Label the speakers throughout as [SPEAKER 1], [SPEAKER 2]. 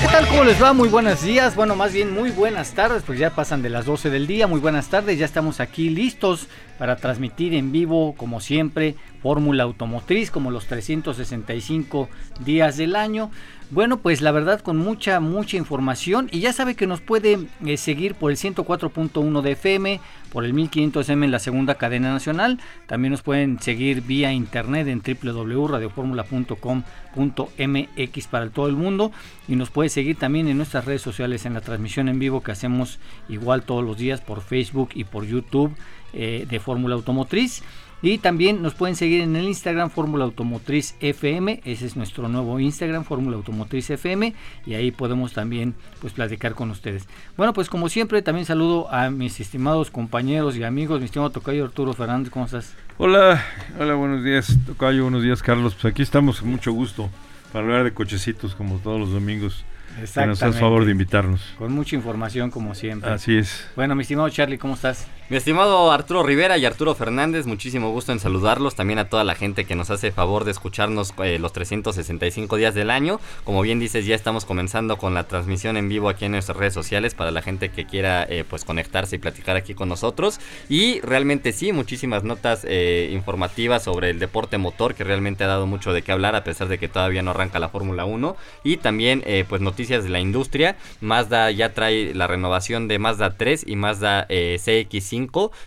[SPEAKER 1] ¿Qué tal? ¿Cómo les va? Muy buenos días. Bueno, más bien muy buenas tardes, pues ya pasan de las 12 del día. Muy buenas tardes, ya estamos aquí listos para transmitir en vivo, como siempre, Fórmula Automotriz, como los 365 días del año. Bueno, pues la verdad con mucha, mucha información y ya sabe que nos puede eh, seguir por el 104.1 de FM, por el 1500M en la segunda cadena nacional. También nos pueden seguir vía internet en www.radioformula.com.mx para todo el mundo y nos puede seguir también en nuestras redes sociales en la transmisión en vivo que hacemos igual todos los días por Facebook y por YouTube eh, de Fórmula Automotriz. Y también nos pueden seguir en el Instagram Fórmula Automotriz FM, ese es nuestro nuevo Instagram Fórmula Automotriz FM y ahí podemos también pues platicar con ustedes. Bueno, pues como siempre también saludo a mis estimados compañeros y amigos, mi estimado Tocayo Arturo Fernández, ¿cómo estás?
[SPEAKER 2] Hola, hola, buenos días Tocayo, buenos días Carlos, pues aquí estamos con mucho gusto para hablar de cochecitos como todos los domingos. Que nos hace favor de invitarnos.
[SPEAKER 1] Con mucha información como siempre.
[SPEAKER 2] Así es.
[SPEAKER 1] Bueno, mi estimado Charlie, ¿cómo estás?
[SPEAKER 3] Mi estimado Arturo Rivera y Arturo Fernández, muchísimo gusto en saludarlos. También a toda la gente que nos hace favor de escucharnos eh, los 365 días del año. Como bien dices, ya estamos comenzando con la transmisión en vivo aquí en nuestras redes sociales para la gente que quiera eh, pues conectarse y platicar aquí con nosotros. Y realmente sí, muchísimas notas eh, informativas sobre el deporte motor que realmente ha dado mucho de qué hablar a pesar de que todavía no arranca la Fórmula 1. Y también pues noticias de la industria. Mazda ya trae la renovación de Mazda 3 y Mazda CX5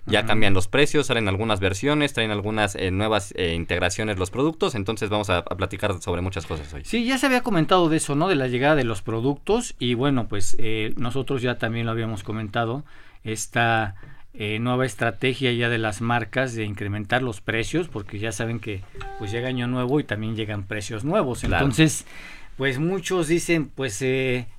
[SPEAKER 3] ya cambian los precios, salen algunas versiones, traen algunas eh, nuevas eh, integraciones los productos, entonces vamos a, platicar sobre muchas cosas hoy.
[SPEAKER 1] Sí, ya se había comentado de eso, ¿no? De la llegada de los productos y bueno, pues eh, nosotros ya también lo habíamos comentado, esta nueva estrategia ya de las marcas de incrementar los precios, porque ya saben que pues llega año nuevo y también llegan precios nuevos, entonces pues muchos dicen pues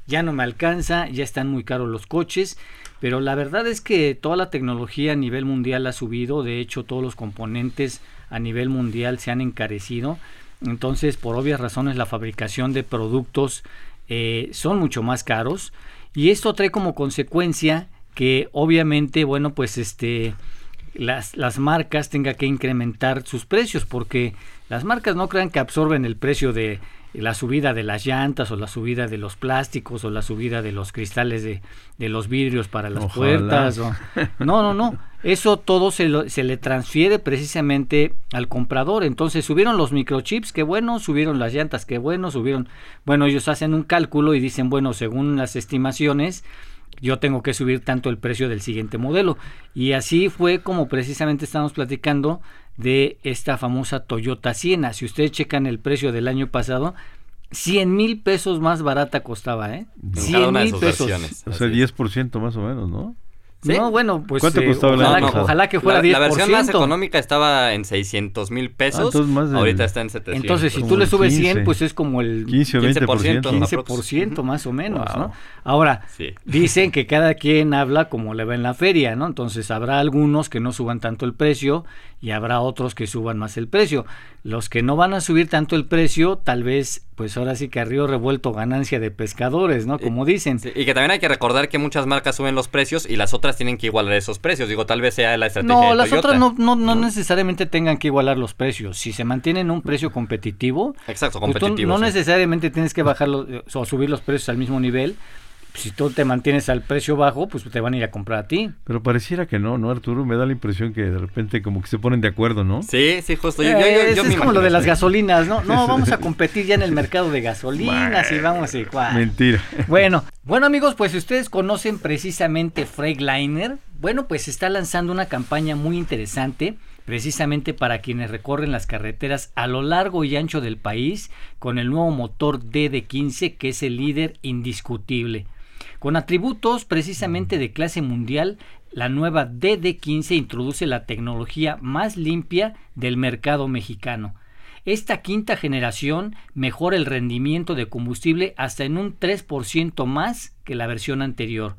[SPEAKER 1] ya no me alcanza, ya están muy caros los coches pero la verdad es que toda la tecnología a nivel mundial ha subido, de hecho todos los componentes a nivel mundial se han encarecido, entonces por obvias razones la fabricación de productos eh, son mucho más caros. Y esto trae como consecuencia que obviamente, bueno, pues este las, las marcas tengan que incrementar sus precios porque las marcas no crean que absorben el precio de la subida de las llantas o la subida de los plásticos o la subida de los cristales de, de los vidrios para las puertas. O, no, no, no. Eso todo se, se le transfiere precisamente al comprador. Entonces subieron los microchips, qué bueno, subieron las llantas, qué bueno, subieron... Bueno, ellos hacen un cálculo y dicen, bueno, según las estimaciones, yo tengo que subir tanto el precio del siguiente modelo. Y así fue como precisamente estamos platicando de esta famosa Toyota Siena. Si ustedes checan el precio del año pasado, 100 mil pesos más barata costaba, ¿eh? 100 mil pesos.
[SPEAKER 2] O sea, 10% más o menos, ¿no?
[SPEAKER 1] No, bueno, pues
[SPEAKER 2] ¿Cuánto
[SPEAKER 1] eh,
[SPEAKER 2] costaba
[SPEAKER 1] ojalá,
[SPEAKER 2] la
[SPEAKER 1] que- ojalá que fuera
[SPEAKER 3] la,
[SPEAKER 1] 10%.
[SPEAKER 3] la versión más económica estaba en 600 mil pesos,
[SPEAKER 2] Ah, entonces más del-
[SPEAKER 3] ahorita está en 700.
[SPEAKER 1] Entonces, si tú le subes 100,
[SPEAKER 2] 15.
[SPEAKER 1] pues es como el
[SPEAKER 2] 15 o 20%.
[SPEAKER 3] 15%,
[SPEAKER 1] 15% más o menos,
[SPEAKER 2] Wow.
[SPEAKER 1] ¿no? Ahora,
[SPEAKER 3] Sí.
[SPEAKER 1] dicen que cada quien habla como le va en la feria, ¿no? Entonces habrá algunos que no suban tanto el precio y habrá otros que suban más el precio. Los que no van a subir tanto el precio, tal vez, pues ahora sí que a río revuelto ganancia de pescadores, ¿no? Como dicen.
[SPEAKER 3] Sí, y que también hay que recordar que muchas marcas suben los precios y las otras tienen que igualar esos precios. Digo, tal vez sea la estrategia
[SPEAKER 1] No,
[SPEAKER 3] de
[SPEAKER 1] las
[SPEAKER 3] Toyota.
[SPEAKER 1] otras no, no, no necesariamente tengan que igualar los precios. Si se mantienen un precio competitivo,
[SPEAKER 3] Exacto,
[SPEAKER 1] pues tú
[SPEAKER 3] competitivo.
[SPEAKER 1] no
[SPEAKER 3] sí.
[SPEAKER 1] necesariamente tienes que bajarlo o subir los precios al mismo nivel. Si tú te mantienes al precio bajo, pues te van a ir a comprar a ti.
[SPEAKER 2] Pero pareciera que no, ¿no, Arturo? Me da la impresión que de repente como que se ponen de acuerdo, ¿no?
[SPEAKER 3] Sí, sí, justo. Yo,
[SPEAKER 1] Eh,
[SPEAKER 3] yo-
[SPEAKER 1] es
[SPEAKER 3] yo
[SPEAKER 1] es
[SPEAKER 3] me
[SPEAKER 1] como lo de las gasolinas, ¿no? No, vamos a competir ya en el mercado de gasolinas y vamos y cuál.
[SPEAKER 2] Mentira.
[SPEAKER 1] Bueno, bueno amigos, pues si ustedes conocen precisamente Freightliner, bueno, pues está lanzando una campaña muy interesante precisamente para quienes recorren las carreteras a lo largo y ancho del país con el nuevo motor DD15 que es el líder indiscutible. Con atributos precisamente de clase mundial, la nueva DD15 introduce la tecnología más limpia del mercado mexicano. Esta quinta generación mejora el rendimiento de combustible hasta en un 3% más que la versión anterior.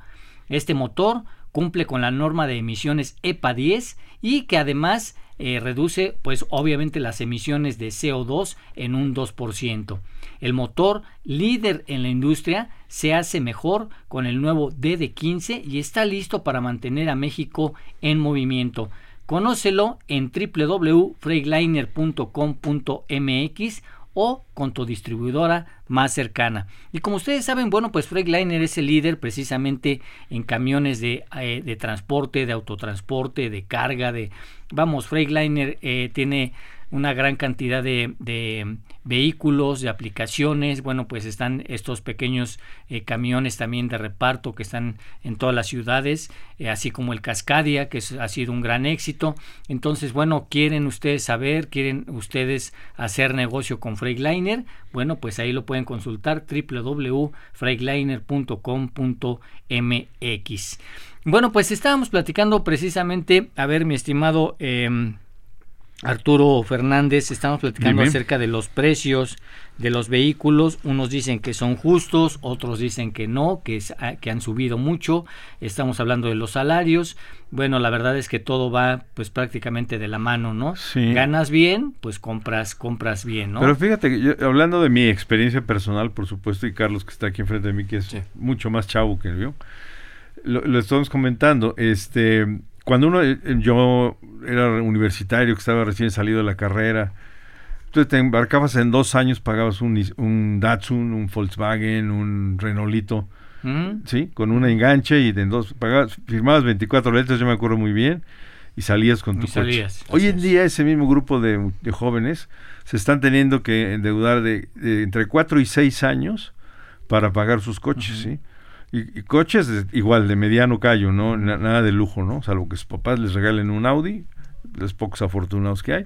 [SPEAKER 1] Este motor cumple con la norma de emisiones EPA 10 y que además eh, reduce pues obviamente las emisiones de CO2 en un 2%. El motor líder en la industria se hace mejor con el nuevo DD15 y está listo para mantener a México en movimiento. Conócelo en www.freightliner.com.mx o con tu distribuidora más cercana. Y como ustedes saben, bueno, pues Freightliner es el líder precisamente en camiones de, eh, de transporte, de autotransporte, de carga, de... Vamos, Freightliner eh, tiene una gran cantidad de, de, vehículos, de aplicaciones. Bueno, pues están estos pequeños eh, camiones también de reparto que están en todas las ciudades, eh, así como el Cascadia, que ha sido un gran éxito. Entonces, bueno, quieren ustedes saber, quieren ustedes hacer negocio con Freightliner, bueno, pues ahí lo pueden consultar www.freightliner.com.mx. Bueno, pues estábamos platicando precisamente, a ver, mi estimado em, Arturo Fernández, estamos platicando acerca de los precios de los vehículos. Unos dicen que son justos, otros dicen que no, que, ah, que han subido mucho. Estamos hablando de los salarios. Bueno, la verdad es que todo va pues prácticamente de la mano, ¿no? Ganas bien, pues compras, compras bien, ¿no?
[SPEAKER 2] Pero fíjate, hablando de mi experiencia personal, por supuesto, y Carlos que está aquí enfrente de mí, que es mucho más chavo que yo, lo, lo estamos comentando, este cuando uno, eh, yo era universitario, que estaba recién salido de la carrera, tú te embarcabas en dos años, pagabas un, un Datsun, un Volkswagen, un Renaultito, mm. ¿sí? Con un enganche y en dos, pagabas, firmabas 24 letras, yo me acuerdo muy bien, y salías con tu coche. Hoy en día ese mismo grupo de, jóvenes se están teniendo que endeudar de, entre 4 y 6 años para pagar sus coches, ¿sí? Y, coches igual de mediano callo, ¿no? nada de lujo, ¿no? Salvo que sus papás les regalen un Audi, los pocos afortunados que hay.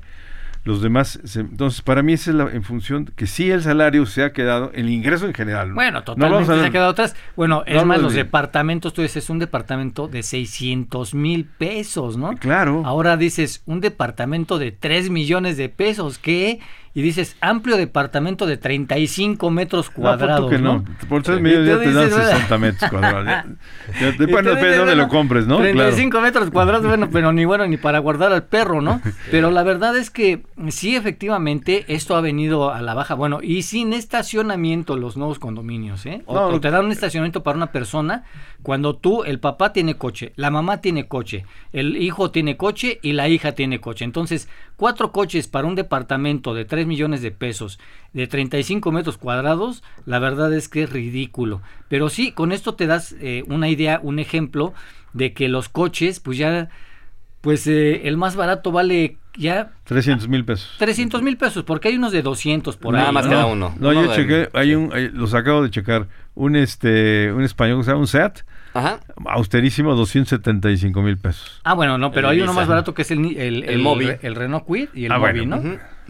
[SPEAKER 2] Los demás, entonces para mí esa es la en función que sí el salario se ha quedado, el ingreso en general.
[SPEAKER 1] Bueno, totalmente se ha quedado atrás. Bueno, es más, los departamentos, tú dices, un departamento de 600 mil pesos, ¿no?
[SPEAKER 2] Claro.
[SPEAKER 1] Ahora dices, un departamento de 3 millones de pesos, ¿qué? Y dices amplio departamento de 35 metros cuadrados. No,
[SPEAKER 2] no. Por 3 millones ya te dan 60 metros cuadrados. depende de dónde lo compres, ¿no?
[SPEAKER 1] 35 metros cuadrados, bueno, pero ni bueno ni para guardar al perro, ¿no? Pero la verdad es que sí, efectivamente, esto ha venido a la baja. Bueno, y sin estacionamiento los nuevos condominios, ¿eh? O, te dan un estacionamiento para una persona cuando tú, el papá tiene coche, la mamá tiene coche, el hijo tiene coche y la hija tiene coche. Entonces, cuatro coches para un departamento de 3 millones de pesos, de 35 metros cuadrados, la verdad es que es ridículo. Pero sí, con esto te das eh, una idea, un ejemplo de que los coches, pues ya, pues eh, el más barato vale ya
[SPEAKER 2] 300 mil pesos.
[SPEAKER 1] 300 mil pesos, porque hay unos de 200 por ahí.
[SPEAKER 3] Nada más queda uno.
[SPEAKER 2] No, yo chequé, hay un, los acabo de checar, un este, un español que se llama un SEAT, Ajá. Austerísimo, 275 mil pesos.
[SPEAKER 1] Ah, bueno, no, pero hay uno más barato que es el, el, el, el, Renault Quid y el ah, Mobi, ¿no?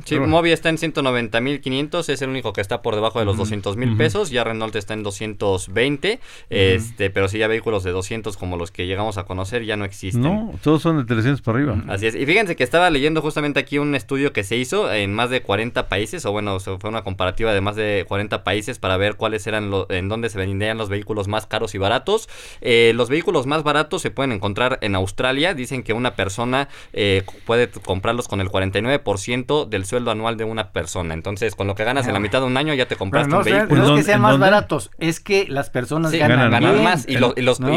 [SPEAKER 3] Sí, Mobi está en 190.500, es el único que está por debajo de los 200 mil pesos, ya Renault está en 220, este, pero sí ya vehículos de 200 como los que llegamos a conocer ya no existen.
[SPEAKER 2] No, todos son de 300 para arriba.
[SPEAKER 3] Así es, y fíjense que estaba leyendo justamente aquí un estudio que se hizo en más de 40 países, o bueno, fue una comparativa de más de 40 países para ver cuáles eran, los, en dónde se vendían los vehículos más caros y baratos. Eh, los vehículos más baratos se pueden encontrar en Australia, dicen que una persona eh, puede comprarlos con el 49% del sueldo anual de una persona. Entonces, con lo que ganas en la mitad de un año ya te compraste un vehículo.
[SPEAKER 1] No es que sean más baratos, es que las personas ganan,
[SPEAKER 3] más y,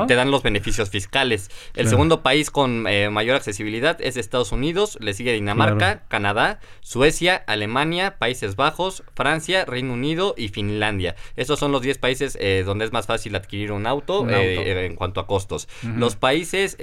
[SPEAKER 3] te dan los beneficios fiscales. El segundo país con eh, mayor accesibilidad es Estados Unidos, le sigue Dinamarca, Canadá, Suecia, Alemania, Países Bajos, Francia, Reino Unido y Finlandia. Estos son los 10 países eh, donde es más fácil adquirir un auto, eh, en cuanto a costos. Los países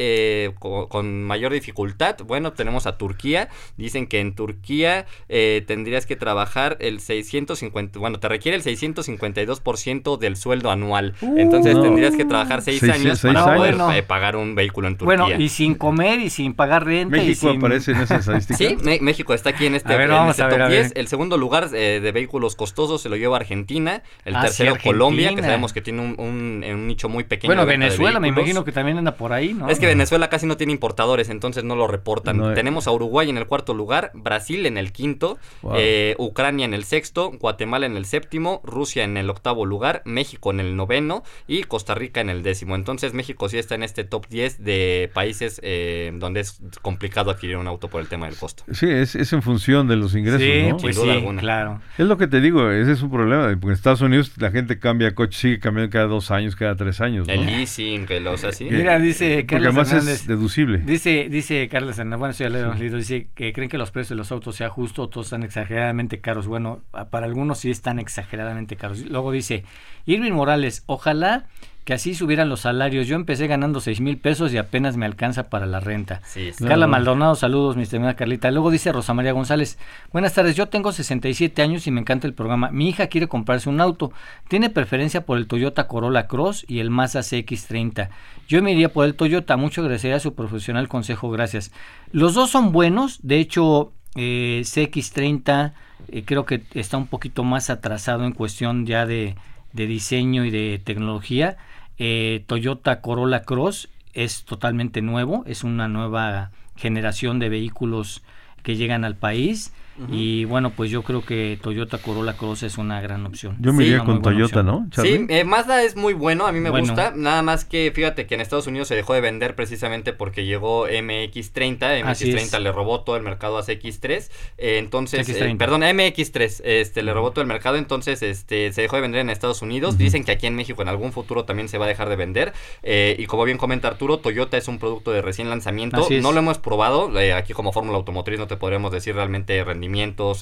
[SPEAKER 3] con, con, mayor dificultad, bueno, tenemos a Turquía. Dicen que en Turquía eh, tendrías que trabajar el 650, bueno, te requiere el 652% del sueldo anual. Uh. Entonces tendrías que trajar 6 años para poder eh, pagar un vehículo en Turquía.
[SPEAKER 1] Bueno, y sin comer y sin pagar renta.
[SPEAKER 2] México
[SPEAKER 1] y
[SPEAKER 2] aparece en esa estadística.
[SPEAKER 3] Sí, México está aquí en este, este top 10. El segundo lugar eh, de vehículos costosos se lo lleva Argentina. El ah, tercero Colombia, que sabemos que tiene un, un, nicho muy pequeño.
[SPEAKER 1] Bueno, Venezuela me imagino que también anda por ahí, ¿no?
[SPEAKER 3] Es que Venezuela casi no tiene importadores, entonces no lo reportan. Tenemos a Uruguay en el cuarto lugar, Brasil en el quinto quinto, eh, Ucrania en el sexto, Guatemala en el séptimo, Rusia en el octavo lugar, México en el noveno y Costa Rica en el décimo. Entonces México sí está en este top 10 de países eh, donde es complicado adquirir un auto por el tema del costo.
[SPEAKER 2] Sí, es, en función de los ingresos, sí, ¿no?
[SPEAKER 1] Pues sí, claro.
[SPEAKER 2] Es lo que te digo, ese es un problema, porque en Estados Unidos la gente cambia coche, sigue cambiando cada dos años, cada tres años.
[SPEAKER 3] El leasing, que los así.
[SPEAKER 1] Mira, dice
[SPEAKER 2] Carlos Porque además es deducible.
[SPEAKER 1] Dice, dice Carlos Hernández, bueno, ya le leído, dice que creen que los precios de los autos sean todos están exageradamente caros. Bueno, para algunos sí están exageradamente caros. Luego dice, Irving Morales, ojalá que así subieran los salarios. Yo empecé ganando seis mil pesos y apenas me alcanza para la renta. Carla Maldonado, saludos, mi estimada Carlita. Luego dice Rosa María González, buenas tardes, yo tengo 67 años y me encanta el programa. Mi hija quiere comprarse un auto. Tiene preferencia por el Toyota Corolla Cross y el Mazda CX-30. Yo me iría por el Toyota. Mucho agradecería a su profesional consejo, gracias. Los dos son buenos, de hecho, eh, CX-30 eh, creo que está un poquito más atrasado en cuestión ya de, de diseño y de tecnología. Eh, Toyota Corolla Cross es totalmente nuevo, es una nueva generación de vehículos que llegan al país y bueno, pues yo creo que Toyota Corolla Cross es una gran opción.
[SPEAKER 2] Yo me iría con Toyota, ¿no?
[SPEAKER 3] Sí, eh, Mazda es muy bueno, a mí me gusta. Nada más que fíjate que en Estados Unidos se dejó de vender precisamente porque llegó MX30. MX30 le robó todo el mercado a CX3. Eh, entonces, eh, perdón, MX3 este, le robó todo el mercado. Entonces, este, se dejó de vender en Estados Unidos. Dicen que aquí en México en algún futuro también se va a dejar de vender. y como bien comenta Arturo, Toyota es un producto de recién lanzamiento. No lo hemos probado. aquí, como Fórmula Automotriz, no te podríamos decir realmente rendimiento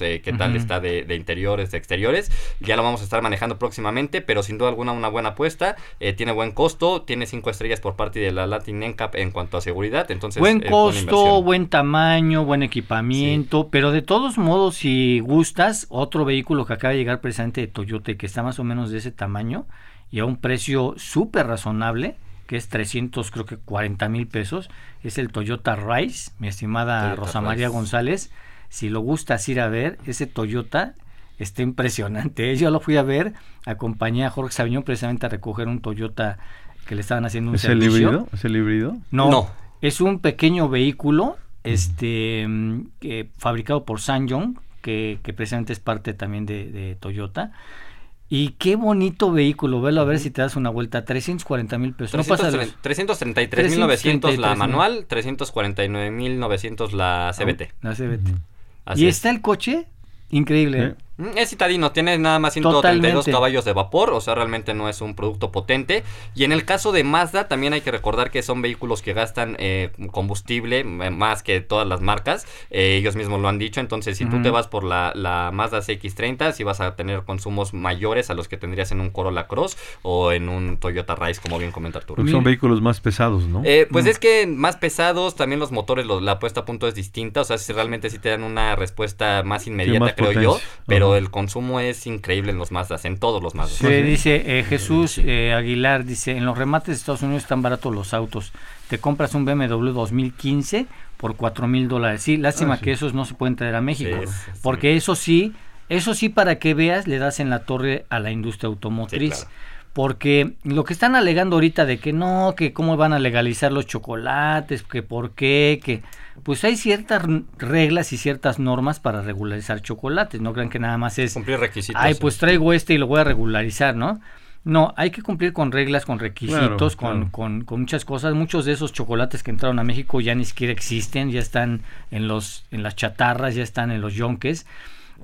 [SPEAKER 3] eh, qué tal está de, interiores, de exteriores. Ya lo vamos a estar manejando próximamente, pero sin duda alguna una buena apuesta. Eh, tiene buen costo, tiene cinco estrellas por parte de la Latin NCAP en cuanto a seguridad. Entonces,
[SPEAKER 1] buen costo, buen tamaño, buen equipamiento, pero de todos modos, si gustas, otro vehículo que acaba de llegar precisamente de Toyota, que está más o menos de ese tamaño y a un precio súper razonable, que es 300, creo que 40 mil pesos, es el Toyota Rise, mi estimada Rosa María González si lo gustas ir a ver, ese Toyota está impresionante. ¿eh? Yo lo fui a ver, acompañé a Jorge Sabiñón precisamente a recoger un Toyota que le estaban haciendo un
[SPEAKER 2] ¿Es El híbrido? ¿Es el híbrido?
[SPEAKER 1] No, es un pequeño vehículo este fabricado por Sanyong, que, que precisamente es parte también de, Toyota. Y qué bonito vehículo, velo a ver si te das una vuelta, 340 mil pesos.
[SPEAKER 3] 333.900 la manual, 349.900 la CBT.
[SPEAKER 1] La CBT y está el coche increíble.
[SPEAKER 3] Mm, es citadino, tiene nada más 132 caballos de vapor, o sea, realmente no es un producto potente. Y en el caso de Mazda, también hay que recordar que son vehículos que gastan eh, combustible eh, más que todas las marcas. Eh, ellos mismos lo han dicho. Entonces, si tú te vas por la, la Mazda CX30, si vas a tener consumos mayores a los que tendrías en un Corolla Cross o en un Toyota Rise, como bien comenta Arturo.
[SPEAKER 2] son vehículos más pesados, ¿no?
[SPEAKER 3] pues mm. es que más pesados, también los motores, la puesta a punto es distinta. O sea, si realmente sí te dan una respuesta más inmediata, creo yo. Pero el consumo es increíble en los Mazdas, en todos los Mazdas.
[SPEAKER 1] Sí, dice eh, Jesús eh, Aguilar, dice, en los remates de Estados Unidos están baratos los autos. Te compras un BMW 2015 por 4 mil dólares. Sí, lástima ah, que esos no se pueden traer a México. porque eso sí, eso sí para que veas, le das en la torre a la industria automotriz. Porque lo que están alegando ahorita de que no, que cómo van a legalizar los chocolates, que por qué, que pues hay ciertas reglas y ciertas normas para regularizar chocolates. No crean que nada más es
[SPEAKER 3] cumplir requisitos.
[SPEAKER 1] Ay, pues traigo este y lo voy a regularizar, ¿no? No, hay que cumplir con reglas, con requisitos, con, Con, con, muchas cosas. Muchos de esos chocolates que entraron a México ya ni siquiera existen, ya están en los en las chatarras, ya están en los yonques,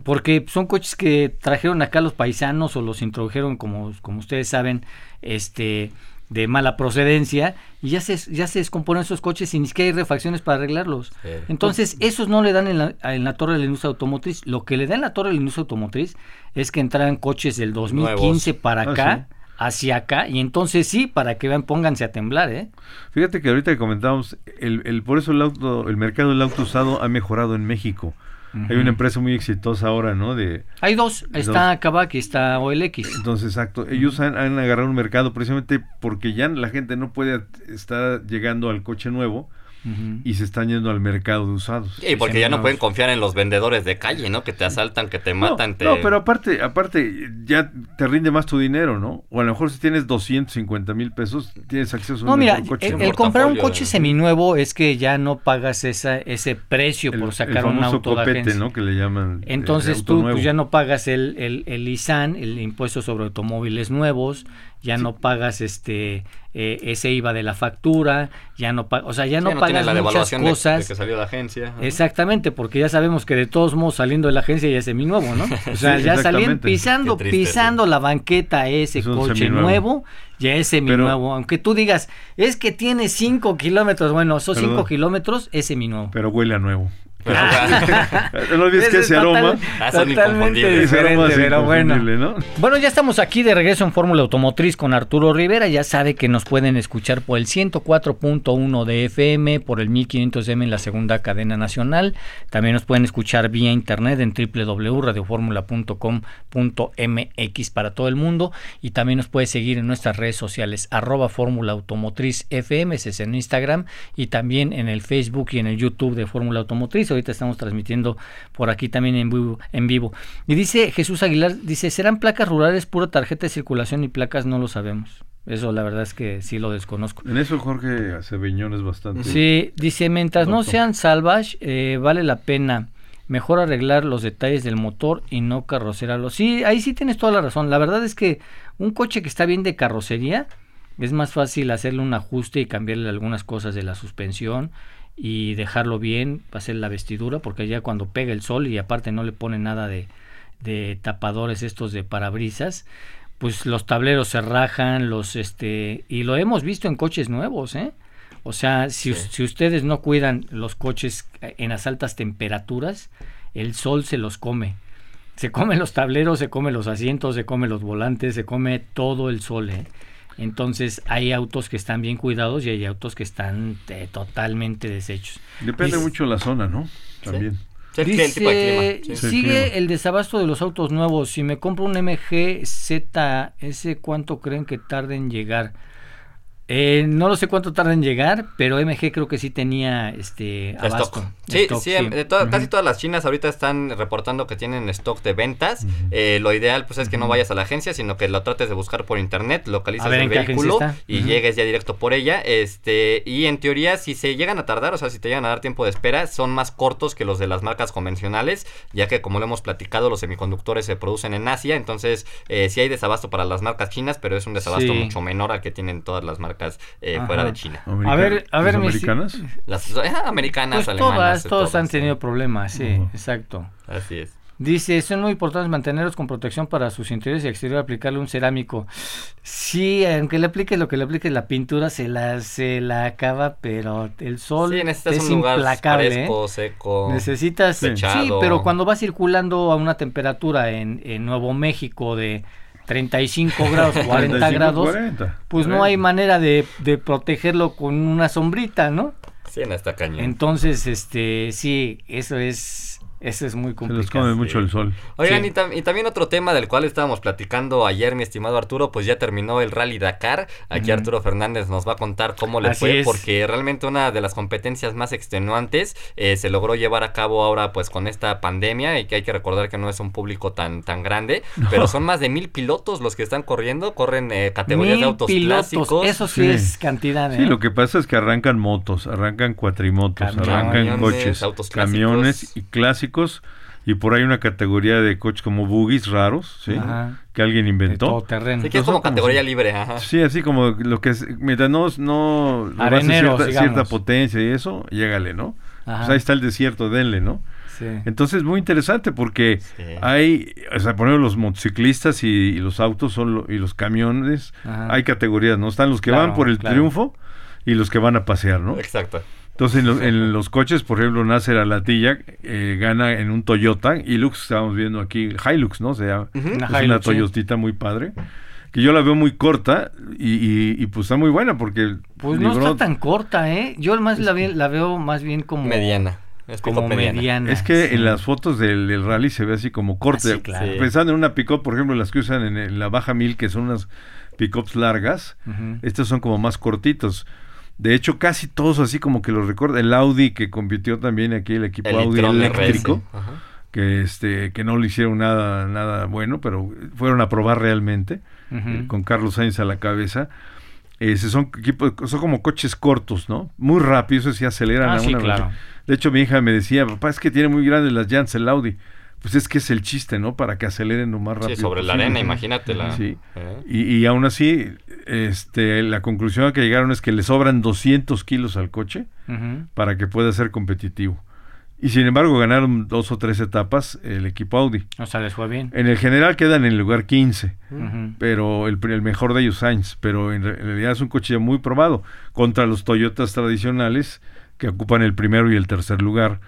[SPEAKER 1] porque son coches que trajeron acá los paisanos o los introdujeron, como, como ustedes saben, este de mala procedencia y ya se, ya se descomponen esos coches y ni siquiera hay refacciones para arreglarlos. Entonces, esos no le dan en la, en la, torre de la industria automotriz. Lo que le da en la torre de la industria automotriz es que entraran coches del 2015 para ah, acá. hacia acá y entonces sí para que vean pónganse a temblar ¿eh?
[SPEAKER 2] fíjate que ahorita comentábamos el, el por eso el auto el mercado del auto usado ha mejorado en México hay una empresa muy exitosa ahora, ¿no? De,
[SPEAKER 1] Hay dos, está Kavak y está OLX.
[SPEAKER 2] Entonces, exacto. Ellos han, agarrado un mercado precisamente porque ya la gente no puede estar llegando al coche nuevo y se están yendo al mercado de usados.
[SPEAKER 3] Y porque ya no pueden confiar en los vendedores de calle, ¿no? Que te asaltan, que te matan.
[SPEAKER 2] No, pero aparte, aparte, ya te rinde más tu dinero, ¿no? O a lo mejor si tienes 250 mil pesos, tienes acceso
[SPEAKER 1] a un mira, coche. El, el comprar un coche seminuevo es que ya no pagas esa, ese precio por sacar un auto
[SPEAKER 2] de agencia. ¿no? Que le llaman.
[SPEAKER 1] Eh, Entonces tú pues, ya no pagas el, el, el ISAN, el impuesto sobre automóviles nuevos, ya no pagas este eh, ese IVA de la factura, ya no o sea, ya no, pagas muchas cosas.
[SPEAKER 3] que salió de la agencia.
[SPEAKER 1] Exactamente, porque ya sabemos que de todos modos saliendo de la agencia ya es semi nuevo, ¿no? O sea, ya saliendo pisando pisando la banqueta ese coche nuevo, ya es semi nuevo, aunque tú digas, es que tiene 5 kilómetros, bueno, esos 5 kilómetros es semi nuevo.
[SPEAKER 2] Pero huele a nuevo. no olvides que ese aroma
[SPEAKER 1] ah, totalmente diferente, pero bueno. ¿no? Bueno, ya estamos aquí de regreso en Fórmula Automotriz con Arturo Rivera. Ya sabe que nos pueden escuchar por el 104.1 de FM, por el 1500M en la segunda cadena nacional. También nos pueden escuchar vía internet en www.radioformula.com.mx para todo el mundo. Y también nos puede seguir en nuestras redes sociales, arroba Fórmula Automotriz FM, ese es en Instagram, y también en el Facebook y en el YouTube de Fórmula Automotriz ahorita estamos transmitiendo por aquí también en vivo, en vivo. Y dice Jesús Aguilar, dice, ¿serán placas rurales pura tarjeta de circulación y placas? No lo sabemos. Eso la verdad es que sí lo desconozco.
[SPEAKER 2] En eso Jorge Aceveñón es bastante.
[SPEAKER 1] Sí, dice, mientras no sean salvage, eh, vale la pena mejor arreglar los detalles del motor y no carrocerarlo. Sí, ahí sí tienes toda la razón. La verdad es que un coche que está bien de carrocería, es más fácil hacerle un ajuste y cambiarle algunas cosas de la suspensión y dejarlo bien, hacer la vestidura, porque ya cuando pega el sol y aparte no le pone nada de, de tapadores estos de parabrisas, pues los tableros se rajan, los este y lo hemos visto en coches nuevos, ¿eh? O sea, si, si ustedes no cuidan los coches en las altas temperaturas, el sol se los come. Se come los tableros, se come los asientos, se come los volantes, se come todo el sol, ¿eh? Entonces hay autos que están bien cuidados y hay autos que están eh, totalmente deshechos.
[SPEAKER 2] Depende mucho de la zona, ¿no? También.
[SPEAKER 1] Dice, sigue el desabasto de los autos nuevos. Si me compro un MG Z, ¿ese cuánto creen que tarde en llegar? Eh, no lo sé cuánto tarda en llegar, pero MG creo que sí tenía este
[SPEAKER 3] abasto. Sí, sí, casi todas las chinas ahorita están reportando que tienen stock de ventas. Eh, lo ideal pues es que no vayas a la agencia, sino que lo trates de buscar por internet, localizas el vehículo y llegues ya directo por ella. Este, y en teoría si se llegan a tardar, o sea, si te llegan a dar tiempo de espera, son más cortos que los de las marcas convencionales, ya que como lo hemos platicado, los semiconductores se producen en Asia, entonces eh, sí hay desabasto para las marcas chinas, pero es un desabasto mucho menor al que tienen todas las marcas eh, fuera de China.
[SPEAKER 1] a ver, a ver,
[SPEAKER 2] americanas.
[SPEAKER 3] Las eh, americanas,
[SPEAKER 1] pues alemanas. Todas, han tenido problemas, sí, exacto.
[SPEAKER 3] Así es.
[SPEAKER 1] Dice, son muy importantes mantenerlos con protección para sus interiores y exterior, aplicarle un cerámico. Sí, aunque le aplique lo que le aplique la pintura, se la, se la acaba, pero el sol es implacable.
[SPEAKER 3] Fresco, seco,
[SPEAKER 1] necesitas, sí, pero cuando va circulando a una temperatura en, en Nuevo México de 35 grados, 40 grados, pues no hay manera de, de, protegerlo con una sombrita, ¿no?
[SPEAKER 3] Sí, en esta caña.
[SPEAKER 1] Entonces, este, sí, eso es eso es muy complicado.
[SPEAKER 2] Se les come mucho el sol.
[SPEAKER 3] Oigan, y, también otro tema del cual estábamos platicando ayer, mi estimado Arturo, pues ya terminó el Rally Dakar. Aquí Arturo Fernández nos va a contar cómo le fue, porque realmente una de las competencias más extenuantes eh, se logró llevar a cabo ahora pues con esta pandemia y que hay que recordar que no es un público tan, tan grande, pero son más de mil pilotos los que están corriendo, corren eh, categorías de autos clásicos.
[SPEAKER 1] Eso sí, es cantidad.
[SPEAKER 2] Sí, ¿eh? lo que pasa es que arrancan motos, arrancan cuatrimotos, arrancan coches, autos camiones y clásicos y por ahí una categoría de coches como buggies raros, ¿sí? Que alguien inventó.
[SPEAKER 1] terreno.
[SPEAKER 3] Sí, que es como categoría libre,
[SPEAKER 2] Sí, así como lo que es, mientras no, no cierta, cierta, potencia y eso, llégale, ¿no? Pues ahí está el desierto, denle, ¿no? Sí. Entonces, muy interesante porque hay, o sea, por ejemplo, los motociclistas y, los autos son y los camiones, hay categorías, ¿no? Están los que van por el triunfo y los que van a pasear, ¿no?
[SPEAKER 3] Exacto.
[SPEAKER 2] Entonces, en, los coches, por ejemplo, Nasser Alatilla eh, gana en un Toyota Hilux, estábamos viendo aquí, Hilux, ¿no? O sea, es una Toyotita muy padre. Que yo la veo muy corta y, pues está muy buena porque...
[SPEAKER 1] Pues no está tan corta, ¿eh? Yo más la, la veo más bien como...
[SPEAKER 3] Mediana.
[SPEAKER 1] Es como mediana.
[SPEAKER 2] Es que en las fotos del, rally se ve así como corta. Ah, Pensando en una pick-up, por ejemplo, las que usan en, la baja mil, que son unas pick-ups largas, estas son como más cortitos. De hecho, casi todos así como que los recuerda. El Audi que compitió también aquí, el equipo
[SPEAKER 3] El
[SPEAKER 2] Audi eléctrico.
[SPEAKER 3] Ajá.
[SPEAKER 2] que este que no le hicieron nada nada bueno, pero fueron a probar realmente eh, con Carlos Sainz a la cabeza. Ese son equipos, son como coches cortos, ¿no? Muy rápidos, eso sí aceleran
[SPEAKER 1] Ah,
[SPEAKER 2] a
[SPEAKER 1] sí,
[SPEAKER 2] una
[SPEAKER 1] claro.
[SPEAKER 2] velocidad. De hecho, mi hija me decía, papá, es que tiene muy grandes las llantas el Audi. Pues es que es el chiste, ¿no? Para que aceleren lo más rápido.
[SPEAKER 3] Sí, sobre la arena, imagínate la.
[SPEAKER 2] Sí.
[SPEAKER 3] ¿eh?
[SPEAKER 2] Y, y aún así, este, la conclusión a que llegaron es que le sobran 200 kilos al coche para que pueda ser competitivo. Y sin embargo, ganaron dos o tres etapas el equipo Audi.
[SPEAKER 1] O sea, les fue bien.
[SPEAKER 2] En el general quedan en el lugar 15,
[SPEAKER 1] Ujú.
[SPEAKER 2] pero el, el mejor de ellos Sainz, pero en, re- en realidad es un coche muy probado contra los Toyotas tradicionales que ocupan el primero y el tercer lugar.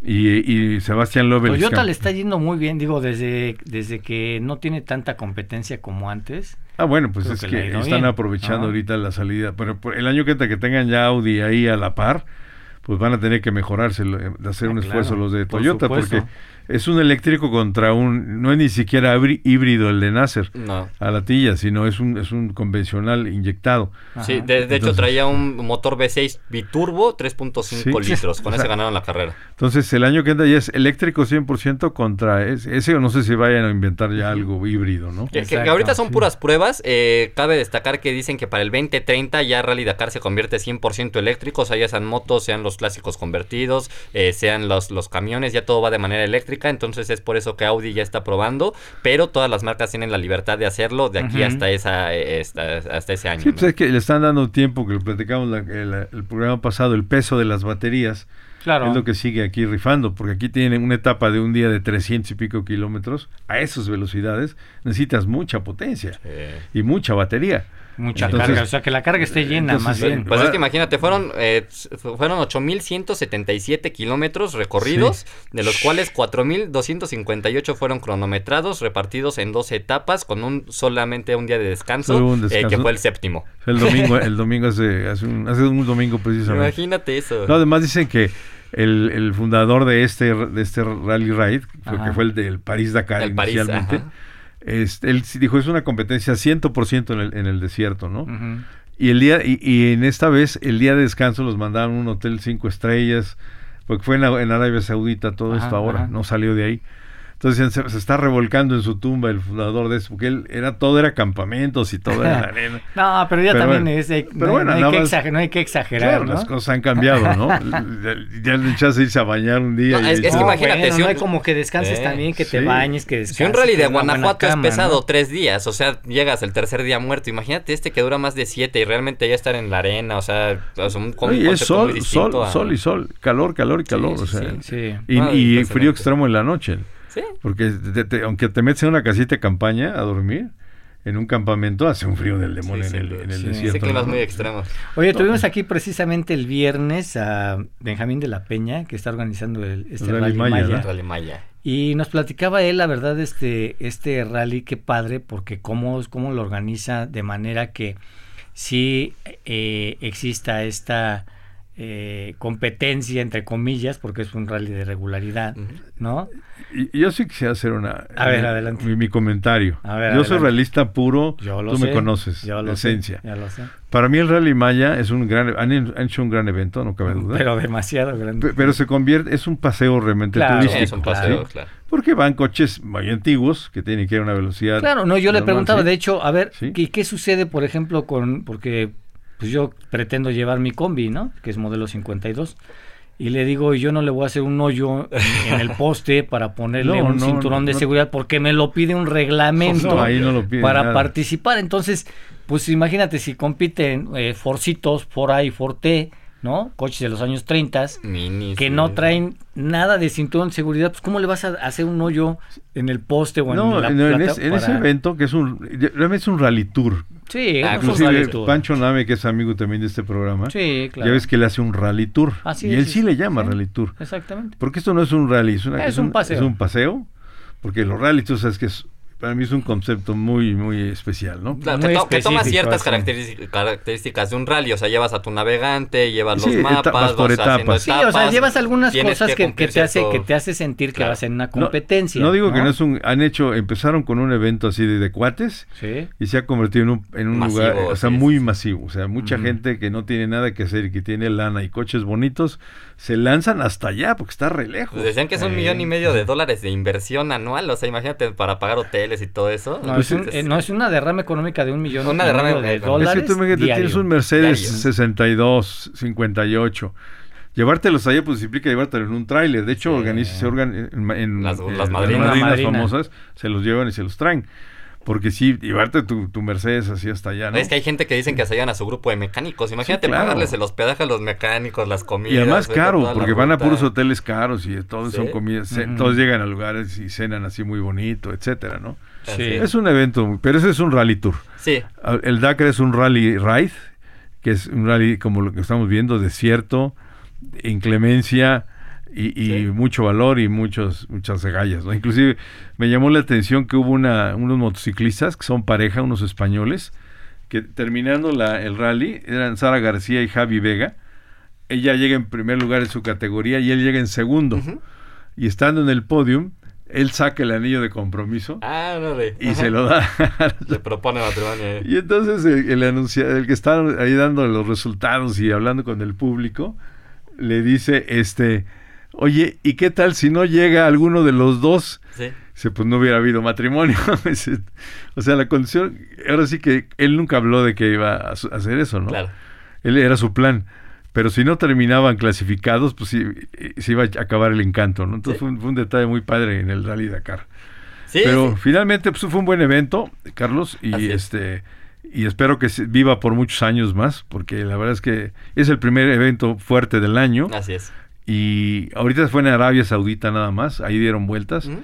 [SPEAKER 2] Y, y Sebastián Loeb
[SPEAKER 1] Toyota
[SPEAKER 2] excam-
[SPEAKER 1] le está yendo muy bien, digo, desde, desde que no tiene tanta competencia como antes.
[SPEAKER 2] Ah, bueno, pues es
[SPEAKER 1] que
[SPEAKER 2] están
[SPEAKER 1] bien.
[SPEAKER 2] aprovechando ahorita la salida. Pero por el año que entra que tengan ya Audi ahí a la par, pues van a tener que mejorarse, de hacer
[SPEAKER 1] Ah,
[SPEAKER 2] un esfuerzo
[SPEAKER 1] claro,
[SPEAKER 2] los de Toyota, porque es un eléctrico contra un, no es ni siquiera híbri- híbrido el de Nasser
[SPEAKER 3] No.
[SPEAKER 2] a la tilla, sino es un, es un convencional inyectado.
[SPEAKER 3] Sí, de, hecho traía un motor V6 biturbo 3.5
[SPEAKER 2] Sí.
[SPEAKER 3] litros. Con
[SPEAKER 2] O
[SPEAKER 3] ese ganaron la carrera.
[SPEAKER 2] Entonces el año que entra ya es eléctrico 100% contra ese, ese o no sé si vayan a inventar ya algo híbrido, ¿no?
[SPEAKER 3] Que, que- ahorita son
[SPEAKER 2] sí.
[SPEAKER 3] puras pruebas. eh, cabe destacar que dicen que para el 2030 ya Rally Dakar se convierte 100% eléctrico. O sea, ya sean motos, sean los clásicos convertidos, eh, sean los, los camiones, ya todo va de manera eléctrica. Entonces es por eso que Audi ya está probando. Pero todas las marcas tienen la libertad de hacerlo de aquí hasta, esa, eh, esta- hasta ese año.
[SPEAKER 2] Sí, pues
[SPEAKER 3] ¿no?
[SPEAKER 2] es que le están dando tiempo, que lo platicamos la- el, el programa pasado, el peso de las baterías.
[SPEAKER 1] Claro.
[SPEAKER 2] Es lo que sigue aquí rifando, porque aquí tienen una etapa de un día de 300 y pico kilómetros. A esas velocidades necesitas mucha potencia y mucha batería.
[SPEAKER 1] Mucha
[SPEAKER 2] Entonces-
[SPEAKER 1] carga, o sea, que la carga esté llena,
[SPEAKER 2] entonces,
[SPEAKER 1] más bien.
[SPEAKER 3] Pues es que imagínate, fueron, eh, fu- fueron 8.177 kilómetros recorridos, de los cuales 4.258 fueron cronometrados, repartidos en 12 etapas, con un solamente un día de descanso, eh, que fue el séptimo.
[SPEAKER 2] El domingo, el domingo hace, hace, un, hace un domingo precisamente.
[SPEAKER 3] Imagínate eso.
[SPEAKER 2] No, además dicen que el, el fundador de este, de este Rally Ride, que fue el del París-Dakar inicialmente,
[SPEAKER 3] ajá.
[SPEAKER 2] Este, él dijo, es una competencia 100% en el, en el desierto, ¿no? Y el día y, y en esta vez el día de descanso los mandaron a un hotel cinco estrellas porque fue en, en Arabia Saudita todo
[SPEAKER 1] Ajá,
[SPEAKER 2] esto ahora
[SPEAKER 1] ajá.
[SPEAKER 2] no salió de ahí entonces se, se está revolcando en su tumba el fundador de eso porque él era todo era campamentos y todo era arena
[SPEAKER 1] No, pero ya
[SPEAKER 2] Pero
[SPEAKER 1] también
[SPEAKER 2] bueno,
[SPEAKER 1] es. de-
[SPEAKER 2] pero
[SPEAKER 1] no,
[SPEAKER 2] bueno,
[SPEAKER 1] no hay
[SPEAKER 2] más-
[SPEAKER 1] exager- no hay que exagerar,
[SPEAKER 2] Claro,
[SPEAKER 1] ¿no?
[SPEAKER 2] las cosas han cambiado no ya, le echas a irse a bañar un día
[SPEAKER 3] No,
[SPEAKER 2] y
[SPEAKER 3] es- es que
[SPEAKER 1] No,
[SPEAKER 3] imagínate,
[SPEAKER 1] bueno,
[SPEAKER 3] si
[SPEAKER 1] no
[SPEAKER 3] un-
[SPEAKER 1] hay como que descanses
[SPEAKER 3] Eh,
[SPEAKER 1] también, que te
[SPEAKER 2] sí.
[SPEAKER 1] bañes, que descanses.
[SPEAKER 3] Si un rally de Guanajuato es
[SPEAKER 1] cama,
[SPEAKER 3] pesado
[SPEAKER 1] ¿no?
[SPEAKER 3] tres días, o sea, llegas el tercer día muerto, imagínate este que dura más de siete y realmente ya estar en la arena, o sea, sea, un,
[SPEAKER 2] Oye, es sol, sol,
[SPEAKER 3] a-
[SPEAKER 2] sol y sol, calor, calor y calor,
[SPEAKER 3] sí,
[SPEAKER 2] o sea,
[SPEAKER 3] sí.
[SPEAKER 1] Sí.
[SPEAKER 2] y, y frío extremo en la noche,
[SPEAKER 3] Sí.
[SPEAKER 2] porque te- te- aunque te metes en una casita de campaña a dormir, en un campamento hace un frío del demonio
[SPEAKER 3] Sí,
[SPEAKER 2] en, el, en el
[SPEAKER 1] Sí.
[SPEAKER 2] desierto.
[SPEAKER 3] Sí, climas
[SPEAKER 2] ¿no?
[SPEAKER 3] muy extremos.
[SPEAKER 1] Oye, tuvimos aquí precisamente el viernes a Benjamín de la Peña, que está organizando el, este
[SPEAKER 2] Rally
[SPEAKER 1] Rally,
[SPEAKER 2] Maya,
[SPEAKER 1] Maya.
[SPEAKER 2] ¿no?
[SPEAKER 3] Rally Maya.
[SPEAKER 1] Y nos platicaba él, la verdad, este, este rally, qué padre, porque cómo, cómo lo organiza de manera que sí eh, exista esta eh, competencia, entre comillas, porque es un rally de regularidad. ¿no?
[SPEAKER 2] Y, yo sí quisiera hacer una...
[SPEAKER 1] A ver,
[SPEAKER 2] mi-
[SPEAKER 1] adelante.
[SPEAKER 2] Mi, mi comentario.
[SPEAKER 1] A ver,
[SPEAKER 2] yo soy realista puro,
[SPEAKER 1] Yo lo
[SPEAKER 2] tú
[SPEAKER 1] sé.
[SPEAKER 2] me conoces,
[SPEAKER 1] yo lo sé,
[SPEAKER 2] esencia.
[SPEAKER 1] ya lo sé.
[SPEAKER 2] Para mí el Rally Maya es un gran... Han, han hecho un gran evento, no cabe duda.
[SPEAKER 1] Pero demasiado grande.
[SPEAKER 2] Pe- pero se convierte... Es un paseo realmente
[SPEAKER 1] Claro.
[SPEAKER 2] Turístico.
[SPEAKER 3] es un paseo,
[SPEAKER 2] ¿sí?
[SPEAKER 3] claro.
[SPEAKER 2] Porque van coches muy antiguos que tienen que ir a una velocidad...
[SPEAKER 1] Claro, no, yo le preguntaba,
[SPEAKER 2] ¿sí?
[SPEAKER 1] de hecho, a ver,
[SPEAKER 2] Sí.
[SPEAKER 1] ¿qué, qué sucede, por ejemplo, con, porque pues yo pretendo llevar mi combi, ¿no? Que es modelo 52. Y le digo, yo no le voy a hacer un hoyo en, el poste para ponerle
[SPEAKER 2] No,
[SPEAKER 1] un
[SPEAKER 2] no,
[SPEAKER 1] cinturón de seguridad porque me lo pide un reglamento
[SPEAKER 2] ahí no lo piden
[SPEAKER 1] para
[SPEAKER 2] nada.
[SPEAKER 1] participar. Entonces, pues imagínate si compiten eh, Forcitos, For A y Forte, ¿no? Coches de los años 30
[SPEAKER 3] Minis.
[SPEAKER 1] que no traen nada de cinturón de seguridad, pues ¿cómo le vas a hacer un hoyo en el poste o en
[SPEAKER 2] No,
[SPEAKER 1] la
[SPEAKER 2] no, en, en ese evento que es un... Realmente es un rally tour.
[SPEAKER 1] Sí,
[SPEAKER 3] Ah,
[SPEAKER 2] Inclusive
[SPEAKER 1] rally tour.
[SPEAKER 2] Pancho Name, que es amigo también de este programa,
[SPEAKER 1] Sí, claro.
[SPEAKER 2] ya ves que le hace un rally tour.
[SPEAKER 1] Así
[SPEAKER 2] y él
[SPEAKER 1] sí,
[SPEAKER 2] le llama
[SPEAKER 1] sí.
[SPEAKER 2] rally tour.
[SPEAKER 1] Exactamente.
[SPEAKER 2] Porque esto no es un rally, es, una-
[SPEAKER 1] Es un paseo.
[SPEAKER 2] es un paseo, porque los rallies tú sabes que es para mí es un concepto muy, muy especial, ¿no?
[SPEAKER 3] Claro,
[SPEAKER 1] Muy
[SPEAKER 3] que, to- que toma ciertas características, características de un rally, o sea, llevas a tu navegante, llevas
[SPEAKER 2] Sí,
[SPEAKER 3] los mapas,
[SPEAKER 2] por
[SPEAKER 3] vas haciendo
[SPEAKER 2] etapas.
[SPEAKER 1] Sí, o sea, llevas algunas cosas que, te hace que te hace sentir que vas en una competencia.
[SPEAKER 2] No, digo que no es un, han hecho, empezaron con un evento así de, de cuates
[SPEAKER 1] Sí.
[SPEAKER 2] y se ha convertido en un, en un
[SPEAKER 3] Masivo,
[SPEAKER 2] lugar, o sea,
[SPEAKER 3] sí,
[SPEAKER 2] muy
[SPEAKER 3] sí.
[SPEAKER 2] masivo. O sea, mucha gente que no tiene nada que hacer y que tiene lana y coches bonitos, se lanzan hasta allá porque está re lejos.
[SPEAKER 3] Pues decían que es un millón y medio de dólares de inversión anual, o sea, imagínate para pagar hoteles y todo eso.
[SPEAKER 1] No,
[SPEAKER 2] Pues
[SPEAKER 1] es un- eh, no, es una derrama económica de un millón
[SPEAKER 3] Una derrama
[SPEAKER 1] de
[SPEAKER 3] económica.
[SPEAKER 1] dólares.
[SPEAKER 2] Es que tú
[SPEAKER 1] diario.
[SPEAKER 2] tienes un Mercedes
[SPEAKER 3] Diario.
[SPEAKER 2] 62, 58. Llevártelos allá pues implica llevártelo en un tráiler. De hecho,
[SPEAKER 1] Sí.
[SPEAKER 2] organiza, se organ en, en-
[SPEAKER 3] Las-
[SPEAKER 2] en
[SPEAKER 3] las madrinas.
[SPEAKER 1] Madrina.
[SPEAKER 2] famosas, se los llevan y se los traen. Porque sí, llevarte tu, tu Mercedes así hasta allá, ¿no?
[SPEAKER 3] Es que hay gente que dicen que se llevan a su grupo de mecánicos. Imagínate
[SPEAKER 2] claro.
[SPEAKER 3] pagarles el hospedaje a los mecánicos, las comidas.
[SPEAKER 2] Y además
[SPEAKER 3] vete
[SPEAKER 2] caro, porque van a puros hoteles caros y todos son
[SPEAKER 3] Sí.
[SPEAKER 2] comidas, todos llegan a lugares y cenan así muy bonito, etcétera, ¿no?
[SPEAKER 1] Sí.
[SPEAKER 2] Es un evento, pero ese es un rally tour.
[SPEAKER 3] Sí,
[SPEAKER 2] El Dakar es un rally ride, que es un rally como lo que estamos viendo, desierto, inclemencia y, y
[SPEAKER 3] Sí.
[SPEAKER 2] mucho valor y muchos, muchas agallas. ¿no? Inclusive me llamó la atención que hubo una, unos motociclistas que son pareja, unos españoles, que terminando la, el rally, eran Sara García y Javi Vega. Ella llega en primer lugar en su categoría y él llega en segundo. Y estando en el podium, él saca el anillo de compromiso
[SPEAKER 3] Ah, no
[SPEAKER 2] y
[SPEAKER 3] Ajá.
[SPEAKER 2] se lo da.
[SPEAKER 3] Le propone matrimonio. eh.
[SPEAKER 2] Y entonces el, el, anuncia- el que está ahí dando los resultados y hablando con el público, le dice, este, oye, ¿y qué tal si no llega alguno de los dos?
[SPEAKER 3] Sí.
[SPEAKER 2] Dice, pues no hubiera habido matrimonio. O sea, la condición, ahora sí que él nunca habló de que iba a hacer eso, ¿no?
[SPEAKER 3] Claro.
[SPEAKER 2] Él era su plan. Pero si no terminaban clasificados, pues sí, eh, se iba a acabar el encanto, ¿no? Entonces
[SPEAKER 3] Sí.
[SPEAKER 2] fue, un, fue un detalle muy padre en el Rally Dakar.
[SPEAKER 3] Sí,
[SPEAKER 2] Pero
[SPEAKER 3] sí.
[SPEAKER 2] finalmente pues, fue un buen evento, Carlos, y
[SPEAKER 3] Así es.
[SPEAKER 2] este y espero que viva por muchos años más, porque la verdad es que es el primer evento fuerte del año
[SPEAKER 3] Así es.
[SPEAKER 2] Y ahorita fue en Arabia Saudita nada más, ahí dieron vueltas.
[SPEAKER 3] Ujú.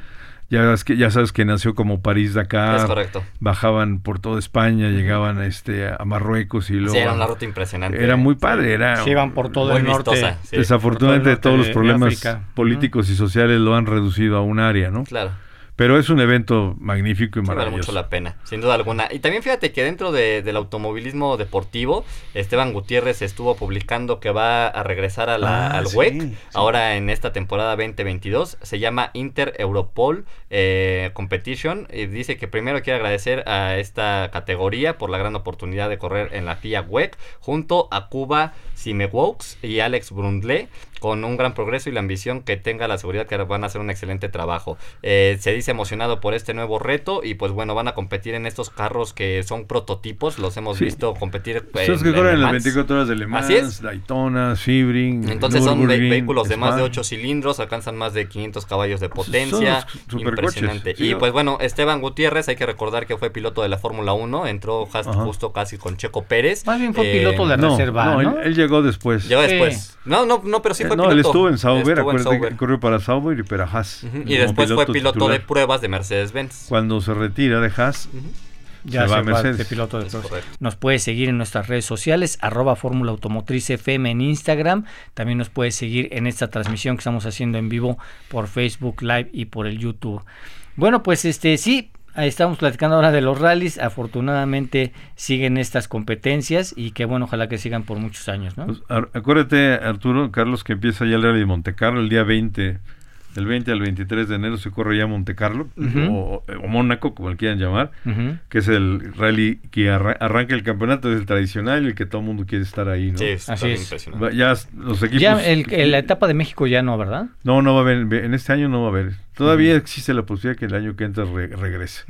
[SPEAKER 2] Ya sabes que ya sabes que nació como París Dakar.
[SPEAKER 3] Es correcto.
[SPEAKER 2] Bajaban por toda España, llegaban a este a Marruecos y luego
[SPEAKER 3] Sí, era una ruta impresionante.
[SPEAKER 2] era muy padre, era
[SPEAKER 1] Se iban por todo
[SPEAKER 3] Muy
[SPEAKER 1] el norte.
[SPEAKER 3] vistosa, sí.
[SPEAKER 2] desafortunadamente
[SPEAKER 1] por todo el
[SPEAKER 2] todos los problemas políticos y sociales lo han reducido a un área, ¿no?
[SPEAKER 3] Claro.
[SPEAKER 2] Pero es un evento magnífico y
[SPEAKER 3] Sí, vale
[SPEAKER 2] maravilloso.
[SPEAKER 3] mucho la pena, sin duda alguna. Y también fíjate que dentro de- del automovilismo deportivo, Esteban Gutiérrez estuvo publicando que va a regresar a la-
[SPEAKER 2] Ah,
[SPEAKER 3] al
[SPEAKER 2] sí,
[SPEAKER 3] WEC
[SPEAKER 2] sí.
[SPEAKER 3] ahora en esta temporada 2022. Se llama Inter Europol eh, Competition. Y dice que primero quiere agradecer a esta categoría por la gran oportunidad de correr en la FIA WEC junto a Cuba Simewaux y Alex Brundle con un gran progreso y la ambición que tenga la seguridad que van a hacer un excelente trabajo. Eh, se dice emocionado por este nuevo reto y pues bueno, van a competir en estos carros que son prototipos, los hemos
[SPEAKER 2] Sí.
[SPEAKER 3] visto competir.
[SPEAKER 2] Son los
[SPEAKER 3] en-
[SPEAKER 2] que corren
[SPEAKER 3] en
[SPEAKER 2] en las
[SPEAKER 3] Le Mans.
[SPEAKER 2] 24 horas de Le Mans,
[SPEAKER 3] Así es.
[SPEAKER 2] Daytona, Sebring,
[SPEAKER 3] Entonces son ve- vehículos de más de
[SPEAKER 2] Spa.
[SPEAKER 3] 8 cilindros, alcanzan más de 500 caballos de potencia. Impresionante.
[SPEAKER 2] sí,
[SPEAKER 3] y pues bueno, Esteban Gutiérrez, hay que recordar que fue piloto de la Fórmula 1, entró
[SPEAKER 2] Ajá.
[SPEAKER 3] justo casi con Checo Pérez.
[SPEAKER 1] Más bien fue
[SPEAKER 3] Eh,
[SPEAKER 1] piloto de
[SPEAKER 2] No,
[SPEAKER 1] reserva,
[SPEAKER 2] no,
[SPEAKER 1] ¿no?
[SPEAKER 2] Él, él llegó después.
[SPEAKER 3] Llegó
[SPEAKER 1] Sí.
[SPEAKER 3] después. No, no, no, pero sí
[SPEAKER 2] Eh,
[SPEAKER 3] fue
[SPEAKER 2] no,
[SPEAKER 3] piloto.
[SPEAKER 2] él estuvo en Sauber,
[SPEAKER 3] Estuvo en
[SPEAKER 2] acuérdate
[SPEAKER 3] Sauber.
[SPEAKER 2] que corrió para Sauber y para Haas.
[SPEAKER 3] Y después fue piloto de pruebas de Mercedes-Benz.
[SPEAKER 2] Cuando se retira de Haas.
[SPEAKER 1] Ya
[SPEAKER 2] Se
[SPEAKER 1] se
[SPEAKER 2] va
[SPEAKER 1] va
[SPEAKER 2] a Mercedes.
[SPEAKER 1] de piloto de. Nos puede seguir en nuestras redes sociales, arroba Fórmula Automotriz FM en Instagram. También nos puede seguir en esta transmisión que estamos haciendo en vivo por Facebook Live y por el YouTube. Bueno, pues este sí, estamos platicando ahora de los rallies. Afortunadamente siguen estas competencias y que bueno, ojalá que sigan por muchos años, ¿no?
[SPEAKER 2] pues, acuérdate, Arturo, Carlos, que empieza ya el Rally de Monte Carlo el día 20, del 20 al 23 de enero se corre ya Monte Carlo, o, o Mónaco, como le quieran llamar, que es el rally que arra- arranca el campeonato, es el tradicional y el que todo el mundo quiere estar ahí, ¿no?
[SPEAKER 3] Sí, es
[SPEAKER 1] Así es.
[SPEAKER 2] Ya los equipos...
[SPEAKER 1] Ya el, el- la etapa de México ya no, ¿verdad?
[SPEAKER 2] No, no va a haber, en este año no va a haber. Todavía existe la posibilidad que el año que entra re- regrese,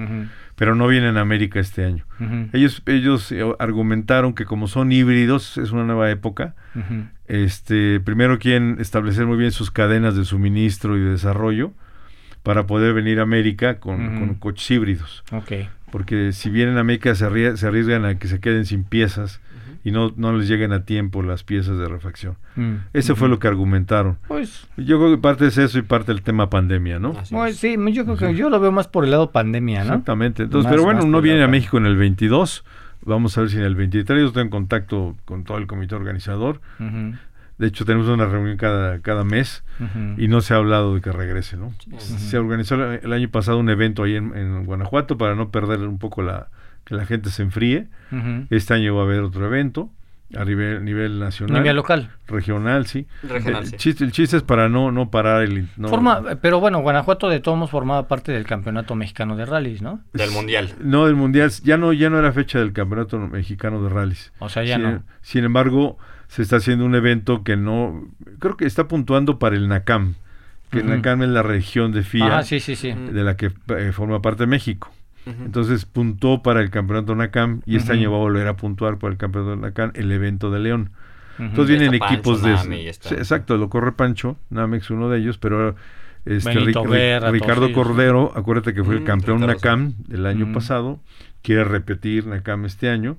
[SPEAKER 2] pero no viene en América este año. Ellos, ellos eh, argumentaron que como son híbridos, es una nueva época, este, primero quieren establecer muy bien sus cadenas de suministro y de desarrollo para poder venir a América con, con coches híbridos.
[SPEAKER 1] Ok.
[SPEAKER 2] Porque si vienen a América se arriesgan a que se queden sin piezas y no, no les lleguen a tiempo las piezas de refacción.
[SPEAKER 1] Mm,
[SPEAKER 2] Ese fue
[SPEAKER 1] ujú.
[SPEAKER 2] lo que argumentaron.
[SPEAKER 1] Pues
[SPEAKER 2] Yo creo que parte es eso y parte del tema pandemia, ¿no?
[SPEAKER 3] Así
[SPEAKER 1] Bueno,
[SPEAKER 3] es.
[SPEAKER 1] sí, yo creo que yo lo veo más por el lado pandemia, ¿no?
[SPEAKER 2] Exactamente. Entonces,
[SPEAKER 1] Más-
[SPEAKER 2] pero bueno, uno viene a. México en el 22. Vamos a ver si en el 23 yo estoy en contacto con todo el comité organizador. De hecho, tenemos una reunión cada, cada mes y no se ha hablado de que regrese, ¿no? Se organizó el el año pasado un evento ahí en, en Guanajuato para no perder un poco la que la gente se enfríe. Este año va a haber otro evento a nivel, nivel nacional.
[SPEAKER 1] Nivel local.
[SPEAKER 2] Regional, sí.
[SPEAKER 3] Regional,
[SPEAKER 2] el,
[SPEAKER 3] sí.
[SPEAKER 2] chiste, el chiste es para no, no parar el... no-
[SPEAKER 1] Forma, pero bueno, Guanajuato de todos formaba parte del Campeonato Mexicano de Rallys, ¿no?
[SPEAKER 3] Del mundial.
[SPEAKER 2] No, del mundial, ya no, ya no era fecha del campeonato mexicano de rallies.
[SPEAKER 1] O sea, ya
[SPEAKER 2] sin,
[SPEAKER 1] no.
[SPEAKER 2] sin embargo, se está haciendo un evento que no, creo que está puntuando para el NACAM, que el. NACAM es la región de FIA
[SPEAKER 1] Ah, sí, sí, sí.
[SPEAKER 3] Ujú.
[SPEAKER 2] de la que eh, forma parte México. Entonces puntó para el campeonato NACAM y este año va a volver a puntuar para el campeonato NACAM el evento de León. Entonces vienen
[SPEAKER 3] Pancho,
[SPEAKER 2] equipos de... Sí, exacto, lo corre Pancho, Namex uno de ellos, pero este, Ric- Ricardo
[SPEAKER 1] ellos.
[SPEAKER 2] Cordero, acuérdate que fue el campeón NACAM del año pasado, quiere repetir NACAM este año.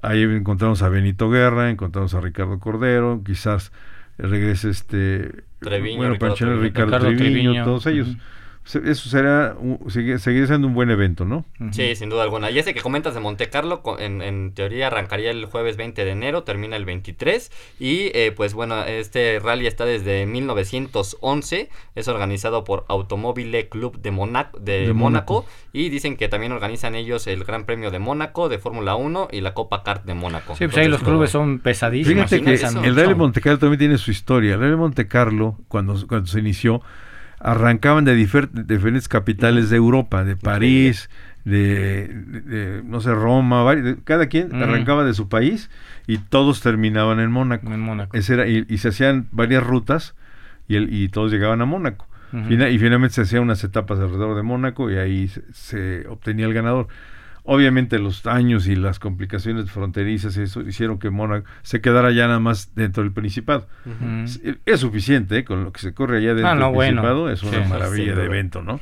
[SPEAKER 2] Ahí encontramos a Benito Guerra, encontramos a Ricardo Cordero, quizás regrese este...
[SPEAKER 3] Treviño,
[SPEAKER 2] bueno,
[SPEAKER 3] Ricardo Treviño.
[SPEAKER 2] Ricardo,
[SPEAKER 1] Ricardo
[SPEAKER 2] Treviño,
[SPEAKER 1] Treviño.
[SPEAKER 2] todos ellos. Eso será, seguirá siendo un buen evento, ¿no?
[SPEAKER 3] Sí, sin duda alguna. Y ese que comentas de Monte Carlo, en, en teoría arrancaría el jueves 20 de enero, termina el 23. Y eh, pues bueno, este rally está desde 1911. Es organizado por Automóvil Club de, Monaco, de,
[SPEAKER 2] De
[SPEAKER 3] Mónaco.
[SPEAKER 2] Mónaco.
[SPEAKER 3] Y dicen que también organizan ellos el Gran Premio de Mónaco, de Fórmula 1 y la Copa Kart de Mónaco.
[SPEAKER 1] Sí, pues ahí
[SPEAKER 3] Entonces,
[SPEAKER 1] los clubes son pesadísimos.
[SPEAKER 2] Fíjate que
[SPEAKER 3] eso.
[SPEAKER 2] el Rally Monte Carlo también tiene su historia. El Rally Monte Carlo, cuando, cuando se inició, arrancaban de difer- de diferentes capitales de Europa, de París, de, no sé, Roma, cada quien
[SPEAKER 1] Mm.
[SPEAKER 2] arrancaba de su país y todos terminaban en Mónaco.
[SPEAKER 1] En Mónaco.
[SPEAKER 2] Ese era, y, y se hacían varias rutas y, el- y todos llegaban a Mónaco. Y finalmente se hacían unas etapas alrededor de Mónaco y ahí se, se obtenía el ganador. Obviamente los años y las complicaciones fronterizas y eso hicieron que Mónaco se quedara ya nada más dentro del Principado. Es, es suficiente ¿eh? con lo que se corre allá dentro
[SPEAKER 1] Ah, no,
[SPEAKER 2] del
[SPEAKER 1] bueno.
[SPEAKER 2] Principado, es una
[SPEAKER 1] Sí.
[SPEAKER 2] maravilla de evento, ¿no?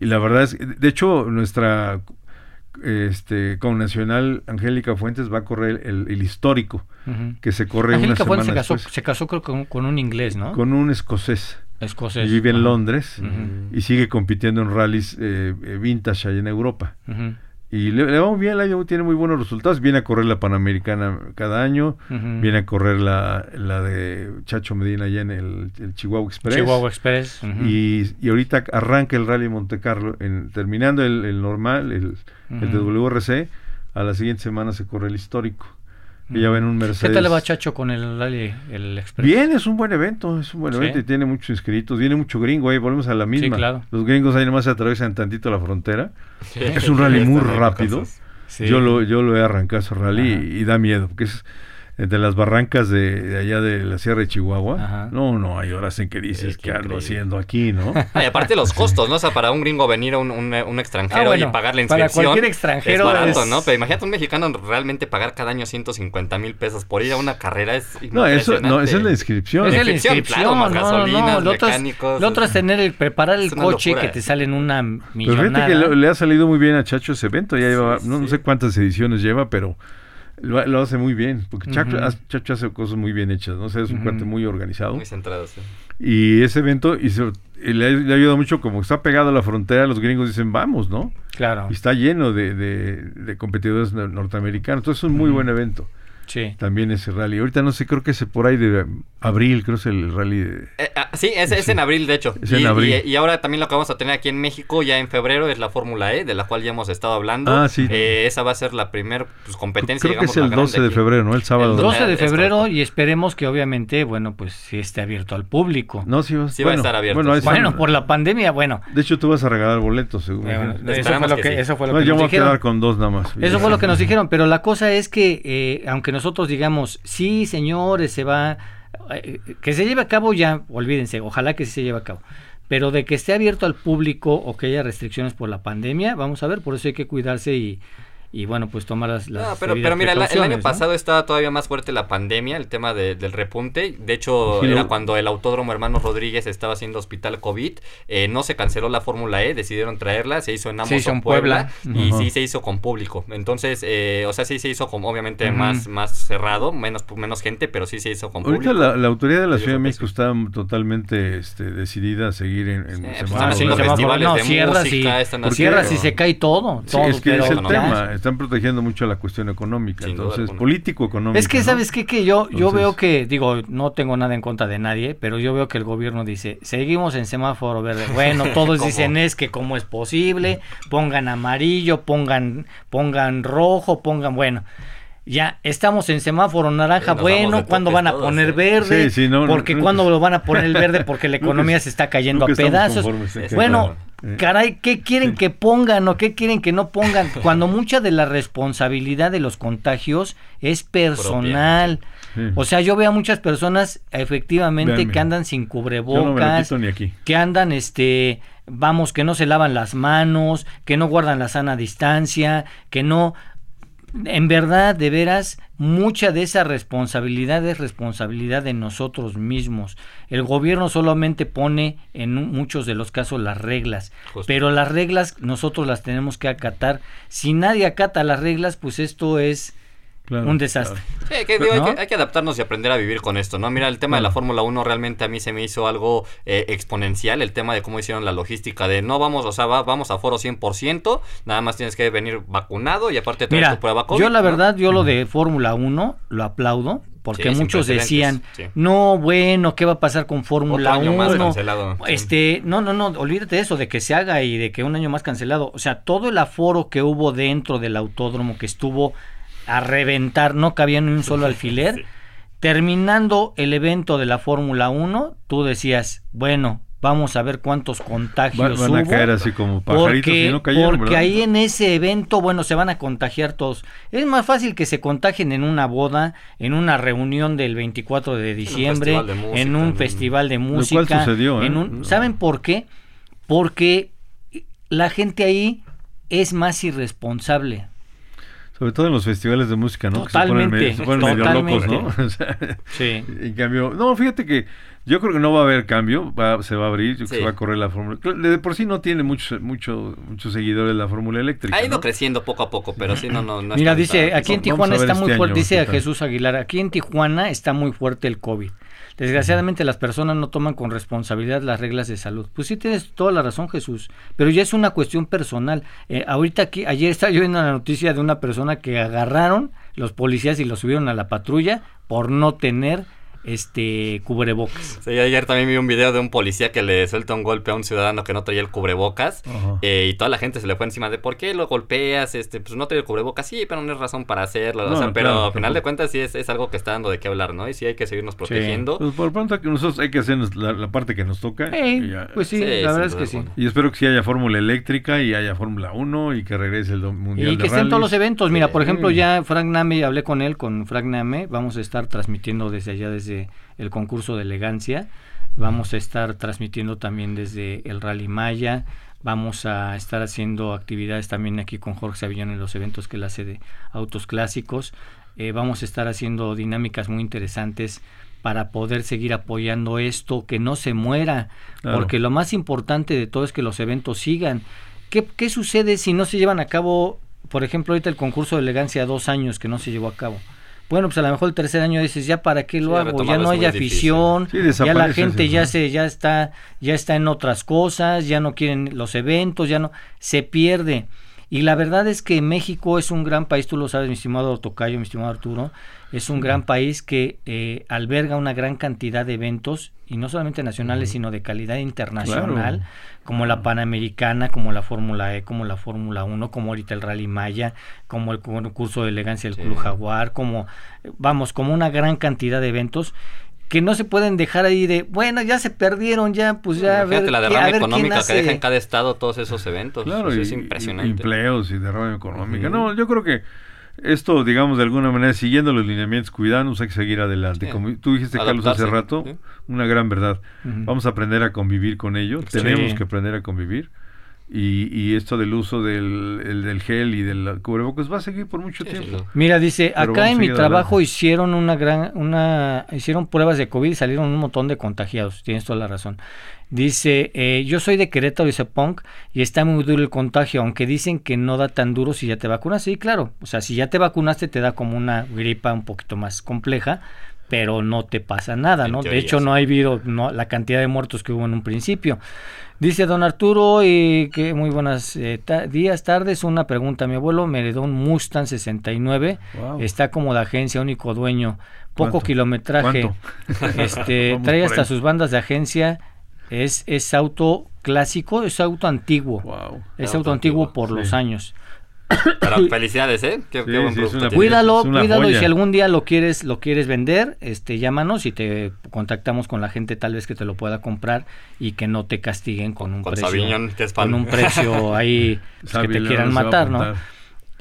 [SPEAKER 2] Y la verdad es, de hecho, nuestra este con Nacional Angélica Fuentes va a correr el, el histórico que se corre
[SPEAKER 1] Angélica
[SPEAKER 2] una
[SPEAKER 1] Fuentes se casó,
[SPEAKER 2] después,
[SPEAKER 1] se casó creo con, con un inglés, ¿no?
[SPEAKER 2] con un escocés.
[SPEAKER 1] Escocés.
[SPEAKER 2] y vive en. Londres y sigue compitiendo en rallies eh, eh, vintage allá en Europa. Y le, le va muy bien, el año tiene muy buenos resultados. Viene a correr la Panamericana cada año, viene a correr la, la de Chacho Medina allá en el, el Chihuahua Express.
[SPEAKER 1] Chihuahua Express.
[SPEAKER 2] y, y ahorita arranca el Rally Monte Carlo, en, terminando el, el normal, el, el de. WRC, a la siguiente semana se corre el histórico. Y ya ven un
[SPEAKER 1] ¿Qué
[SPEAKER 2] Mercedes.
[SPEAKER 1] tal le va Chacho con el rally, el Express?
[SPEAKER 2] Bien, es un buen evento, es un buen
[SPEAKER 1] Sí.
[SPEAKER 2] evento y tiene muchos inscritos, viene mucho gringo ahí, volvemos a la misma.
[SPEAKER 1] claro.
[SPEAKER 2] Los gringos ahí nomás se atraviesan tantito la frontera.
[SPEAKER 3] Sí.
[SPEAKER 2] Es un rally muy rápido.
[SPEAKER 1] Sí.
[SPEAKER 2] Yo lo yo lo he arrancado ese rally y da miedo, porque es entre las barrancas de, de allá de la Sierra de Chihuahua.
[SPEAKER 1] Ajá.
[SPEAKER 2] No, no, hay horas en que dices,
[SPEAKER 3] que
[SPEAKER 2] ¿qué ando haciendo aquí, no?
[SPEAKER 3] Ah, y aparte los costos, ¿no? O sea, para un gringo venir a un, un- un extranjero
[SPEAKER 1] Ah, bueno,
[SPEAKER 3] y pagar la
[SPEAKER 1] para
[SPEAKER 3] inscripción.
[SPEAKER 1] cualquier extranjero
[SPEAKER 3] es barato,
[SPEAKER 1] es-
[SPEAKER 3] ¿no? Pero imagínate un mexicano realmente pagar cada año 150 mil pesos por ir a una carrera. Es
[SPEAKER 2] No, eso, no, esa es la inscripción.
[SPEAKER 1] Es
[SPEAKER 3] la
[SPEAKER 1] de
[SPEAKER 3] inscripción, claro, más
[SPEAKER 1] no, no,
[SPEAKER 3] gasolinas,
[SPEAKER 1] no, lo otro es-
[SPEAKER 3] mecánicos,
[SPEAKER 1] lo otro es tener el, preparar el coche
[SPEAKER 3] locura.
[SPEAKER 1] que te sale en una
[SPEAKER 2] Pero
[SPEAKER 1] millonada.
[SPEAKER 2] fíjate que le, le ha salido muy bien a Chacho ese evento, ya lleva,
[SPEAKER 3] Sí,
[SPEAKER 2] no, no
[SPEAKER 3] sí.
[SPEAKER 2] sé cuántas ediciones lleva, pero lo, lo hace muy bien, porque Chacho,
[SPEAKER 1] Ujú.
[SPEAKER 2] hace- Chacho hace cosas muy bien hechas, ¿no? O sea, es un cuate muy organizado.
[SPEAKER 3] Muy centrado, sí.
[SPEAKER 2] Y ese evento y se- y le, ha- le ha ayudado mucho, como está pegado a la frontera, los gringos dicen, vamos, ¿no?
[SPEAKER 1] Claro,
[SPEAKER 2] Y está lleno de, de- de competidores nor- norteamericanos. Entonces es un muy buen evento.
[SPEAKER 1] Sí.
[SPEAKER 2] También ese rally. Ahorita no sé, creo que es por ahí de abril, creo que es el rally de...
[SPEAKER 3] Eh, ah, sí, es, es en abril, de hecho.
[SPEAKER 2] Es
[SPEAKER 3] y,
[SPEAKER 2] en abril.
[SPEAKER 3] y- y ahora también lo que vamos a tener aquí en México, ya en febrero, es la Fórmula E, de la cual ya hemos estado hablando.
[SPEAKER 2] Ah, sí.
[SPEAKER 3] Eh, esa va a ser la primera pues, competencia,
[SPEAKER 2] Creo que
[SPEAKER 3] digamos,
[SPEAKER 2] es el
[SPEAKER 3] la
[SPEAKER 2] 12
[SPEAKER 3] grande
[SPEAKER 2] de
[SPEAKER 3] aquí.
[SPEAKER 2] febrero, ¿no? El sábado.
[SPEAKER 3] El
[SPEAKER 1] 12 de febrero y esperemos que obviamente, bueno, pues sí esté abierto al público.
[SPEAKER 2] No, sí va,
[SPEAKER 3] Sí va a
[SPEAKER 2] bueno,
[SPEAKER 3] estar abierto,
[SPEAKER 2] Bueno,
[SPEAKER 1] bueno, por la pandemia, bueno.
[SPEAKER 2] De hecho, tú vas a regalar boletos,
[SPEAKER 1] eh,
[SPEAKER 2] dijeron.
[SPEAKER 1] eso, fue lo
[SPEAKER 3] que
[SPEAKER 1] que,
[SPEAKER 3] sí.
[SPEAKER 1] eso fue lo
[SPEAKER 2] No,
[SPEAKER 1] que
[SPEAKER 2] yo
[SPEAKER 1] nos
[SPEAKER 2] voy a
[SPEAKER 1] dijeron.
[SPEAKER 2] quedar con dos nada más.
[SPEAKER 1] Eso fue lo que nos dijeron, pero la cosa es que, eh, aunque nosotros digamos, sí, señores, se va, eh, que se lleve a cabo ya, olvídense, ojalá que sí se lleve a cabo. Pero de que esté abierto al público o que haya restricciones por la pandemia, vamos a ver, por eso hay que cuidarse y, y bueno, pues tomar las, las
[SPEAKER 3] No, pero, mira, el, el año pasado estaba todavía más fuerte la pandemia, el tema de- del repunte. De hecho,
[SPEAKER 2] Sí, lo-
[SPEAKER 3] era cuando el Autódromo Hermanos Rodríguez estaba haciendo hospital COVID. Eh, no se canceló la Fórmula E, decidieron traerla. Se hizo en
[SPEAKER 1] Se
[SPEAKER 3] Amos
[SPEAKER 1] hizo en
[SPEAKER 3] Puebla,
[SPEAKER 1] Puebla.
[SPEAKER 3] y sí se hizo con público. Entonces, eh, o sea, sí se hizo con, obviamente, más, más cerrado, menos, menos gente, pero sí se hizo con
[SPEAKER 2] Ahorita
[SPEAKER 3] público.
[SPEAKER 2] la, la autoridad de la Ciudad de México está totalmente este, decidida a seguir en, en
[SPEAKER 3] Sí, pues están haciendo festivales
[SPEAKER 1] no,
[SPEAKER 3] de
[SPEAKER 1] cierras
[SPEAKER 3] música,
[SPEAKER 1] y-
[SPEAKER 3] están
[SPEAKER 2] ¿Por qué?
[SPEAKER 1] cierras
[SPEAKER 3] haciendo-
[SPEAKER 1] y se cae todo.
[SPEAKER 2] Sí, es que
[SPEAKER 1] pero
[SPEAKER 2] es el
[SPEAKER 3] no,
[SPEAKER 2] tema. Están protegiendo mucho la cuestión económica, entonces político económico.
[SPEAKER 1] Es que sabes qué que yo yo veo que digo no tengo nada en contra de nadie, pero yo veo que el gobierno dice seguimos en semáforo verde. Bueno, todos dicen es que cómo es posible, pongan amarillo, pongan pongan rojo, pongan bueno ya estamos en semáforo naranja, bueno, ¿cuándo van a poner ¿eh? verde? porque cuando lo van a poner el verde porque la economía se está cayendo a pedazos. Bueno, caray, ¿qué quieren que pongan o qué quieren que no pongan? Cuando mucha de la responsabilidad de los contagios es personal. O sea, yo veo a muchas personas efectivamente que andan sin cubrebocas, que andan este vamos, que no se lavan las manos, que no guardan la sana distancia, que no en verdad, de veras, mucha de esa responsabilidad es responsabilidad de nosotros mismos. El gobierno solamente pone en muchos de los casos las reglas, pero las reglas nosotros las tenemos que acatar. Si nadie acata las reglas, pues esto es un desastre.
[SPEAKER 3] hay, que, adaptarnos y aprender a vivir con esto, ¿no? Mira, el tema de la Fórmula 1 realmente a mí se me hizo algo eh, exponencial, el tema de cómo hicieron la logística de no vamos, o sea, vamos a foro 100%, nada más tienes que venir vacunado y aparte
[SPEAKER 1] traer tu prueba COVID. Yo la verdad, yo lo de Fórmula 1 lo aplaudo, porque muchos decían, no, bueno, ¿qué va a pasar con Fórmula 1? Este, no, no, no, olvídate de eso, de que se haga y de que un año más cancelado. O sea, todo el aforo que hubo dentro del autódromo que estuvo a reventar, no cabía ni un solo alfiler. Terminando el evento de la Fórmula 1, tú decías, bueno, vamos a ver cuántos contagios
[SPEAKER 2] van, a caer así como pajaritos
[SPEAKER 1] porque, no cayeron, porque ahí en ese evento, bueno, se van a contagiar todos. Es más fácil que se contagien en una boda, en una reunión del 24 de diciembre, en un festival de música.
[SPEAKER 2] sucedió,
[SPEAKER 1] en un, ¿Saben por qué? Porque la gente ahí es más irresponsable.
[SPEAKER 2] Sobre todo en los festivales de música, ¿no?
[SPEAKER 1] Totalmente.
[SPEAKER 2] se ponen, medio, locos, ¿no? sí. En cambio, no, fíjate que yo creo que no va a haber cambio, se va a abrir, se va a correr la fórmula. De por sí no tiene muchos mucho, muchos seguidores la fórmula eléctrica.
[SPEAKER 3] Ha ido creciendo poco a poco, pero sí, no, no,
[SPEAKER 1] Mira, dice, aquí en Tijuana está muy este fuerte, dice Jesús Aguilar, aquí en Tijuana está muy fuerte el COVID. Desgraciadamente las personas no toman con responsabilidad las reglas de salud. Pues sí tienes toda la razón Jesús, pero ya es una cuestión personal. Eh, ahorita aquí, ayer estaba yo viendo la noticia de una persona que agarraron los policías y lo subieron a la patrulla por no tener este cubrebocas.
[SPEAKER 3] Sí, ayer también vi un video de un policía que le suelta un golpe a un ciudadano que no traía el cubrebocas eh, y toda la gente se le fue encima de ¿por qué lo golpeas? Este, pues no trae el cubrebocas, sí, pero no es razón para hacerlo. pero al final de cuentas sí es, algo que está dando de qué hablar, ¿no? Y sí hay que seguirnos protegiendo.
[SPEAKER 2] Pues por pronto que nosotros hay que hacer la, parte que nos toca.
[SPEAKER 1] pues sí, la verdad es que sí.
[SPEAKER 2] Y espero que sí haya Fórmula Eléctrica y haya Fórmula 1 y que regrese el Mundial
[SPEAKER 1] Y que estén todos los eventos. Mira, por ejemplo, ya Frank Name, hablé con él, con Frank Name, vamos a estar transmitiendo desde allá, desde el concurso de elegancia. Vamos a estar transmitiendo también desde el Rally Maya. Vamos a estar haciendo actividades también aquí con Jorge Savillón en los eventos que él hace de autos clásicos. Eh, vamos a estar haciendo dinámicas muy interesantes para poder seguir apoyando esto, que no se muera, porque lo más importante de todo es que los eventos sigan. ¿Qué, ¿Qué sucede si no se llevan a cabo, por ejemplo, ahorita el concurso de elegancia dos años que no se llevó a cabo? Bueno, pues a lo mejor el tercer año dices, ya para qué lo hago, ya no hay afición, ya la gente ya se, ya está, ya está en otras cosas, ya no quieren los eventos, ya no, se pierde. Y la verdad es que México es un gran país, tú lo sabes, mi estimado Tocayo, mi estimado Arturo, es un gran país que eh, alberga una gran cantidad de eventos, y no solamente nacionales, sino de calidad internacional, como la Panamericana, como la Fórmula E, como la Fórmula 1, como ahorita el Rally Maya, como el concurso de elegancia del Club Jaguar, como, vamos, como una gran cantidad de eventos que no se pueden dejar ahí de, bueno, ya se perdieron, ya, pues ya.
[SPEAKER 3] Fíjate la derrama económica que deja en cada estado todos esos eventos.
[SPEAKER 2] Claro, es impresionante. empleos y derrama económica. No, yo creo que esto, digamos, de alguna manera, siguiendo los lineamientos, cuidándonos, hay que seguir adelante. Como tú dijiste, Carlos, hace rato, una gran verdad. Vamos a aprender a convivir con ello, tenemos que aprender a convivir. Y, y, esto del uso del, del gel y del cubrebocas va a seguir por mucho tiempo.
[SPEAKER 1] Mira, dice, acá en mi trabajo hicieron una gran, una, hicieron pruebas de COVID y salieron un montón de contagiados, tienes toda la razón. Dice, eh, yo soy de Querétaro, dice Punk, y está muy duro el contagio, aunque dicen que no da tan duro si ya te vacunas. Sí, claro, o sea, si ya te vacunaste te da como una gripa un poquito más compleja, pero no te pasa nada,
[SPEAKER 3] En
[SPEAKER 1] ¿no? de hecho,
[SPEAKER 3] sí.
[SPEAKER 1] no ha habido no, la cantidad de muertos que hubo en un principio. Dice don Arturo, y que muy buenos días, tardes. Una pregunta. Mi abuelo me heredó un Mustang 69.
[SPEAKER 2] Wow.
[SPEAKER 1] Está como de agencia, único dueño. Poco
[SPEAKER 2] ¿Cuánto?
[SPEAKER 1] kilometraje. Este, trae hasta
[SPEAKER 2] ahí.
[SPEAKER 1] sus bandas de agencia. Es, es auto clásico, es auto antiguo.
[SPEAKER 2] Wow.
[SPEAKER 1] Es
[SPEAKER 3] Auto
[SPEAKER 1] auto antiguo
[SPEAKER 3] antiguo,
[SPEAKER 1] por
[SPEAKER 2] sí.
[SPEAKER 1] los años.
[SPEAKER 3] Pero felicidades, ¿eh? Qué,
[SPEAKER 2] Sí,
[SPEAKER 3] qué buen
[SPEAKER 2] sí, es
[SPEAKER 3] producto.
[SPEAKER 1] Cuídalo,
[SPEAKER 2] Es una
[SPEAKER 1] cuídalo y si algún día lo quieres, lo quieres vender, este, llámanos y te contactamos con la gente tal vez que te lo pueda comprar y que no te castiguen con un
[SPEAKER 3] Con
[SPEAKER 1] precio,
[SPEAKER 3] Sabiñón, que es fan.
[SPEAKER 1] con un precio ahí pues, que te quieran matar, ¿no?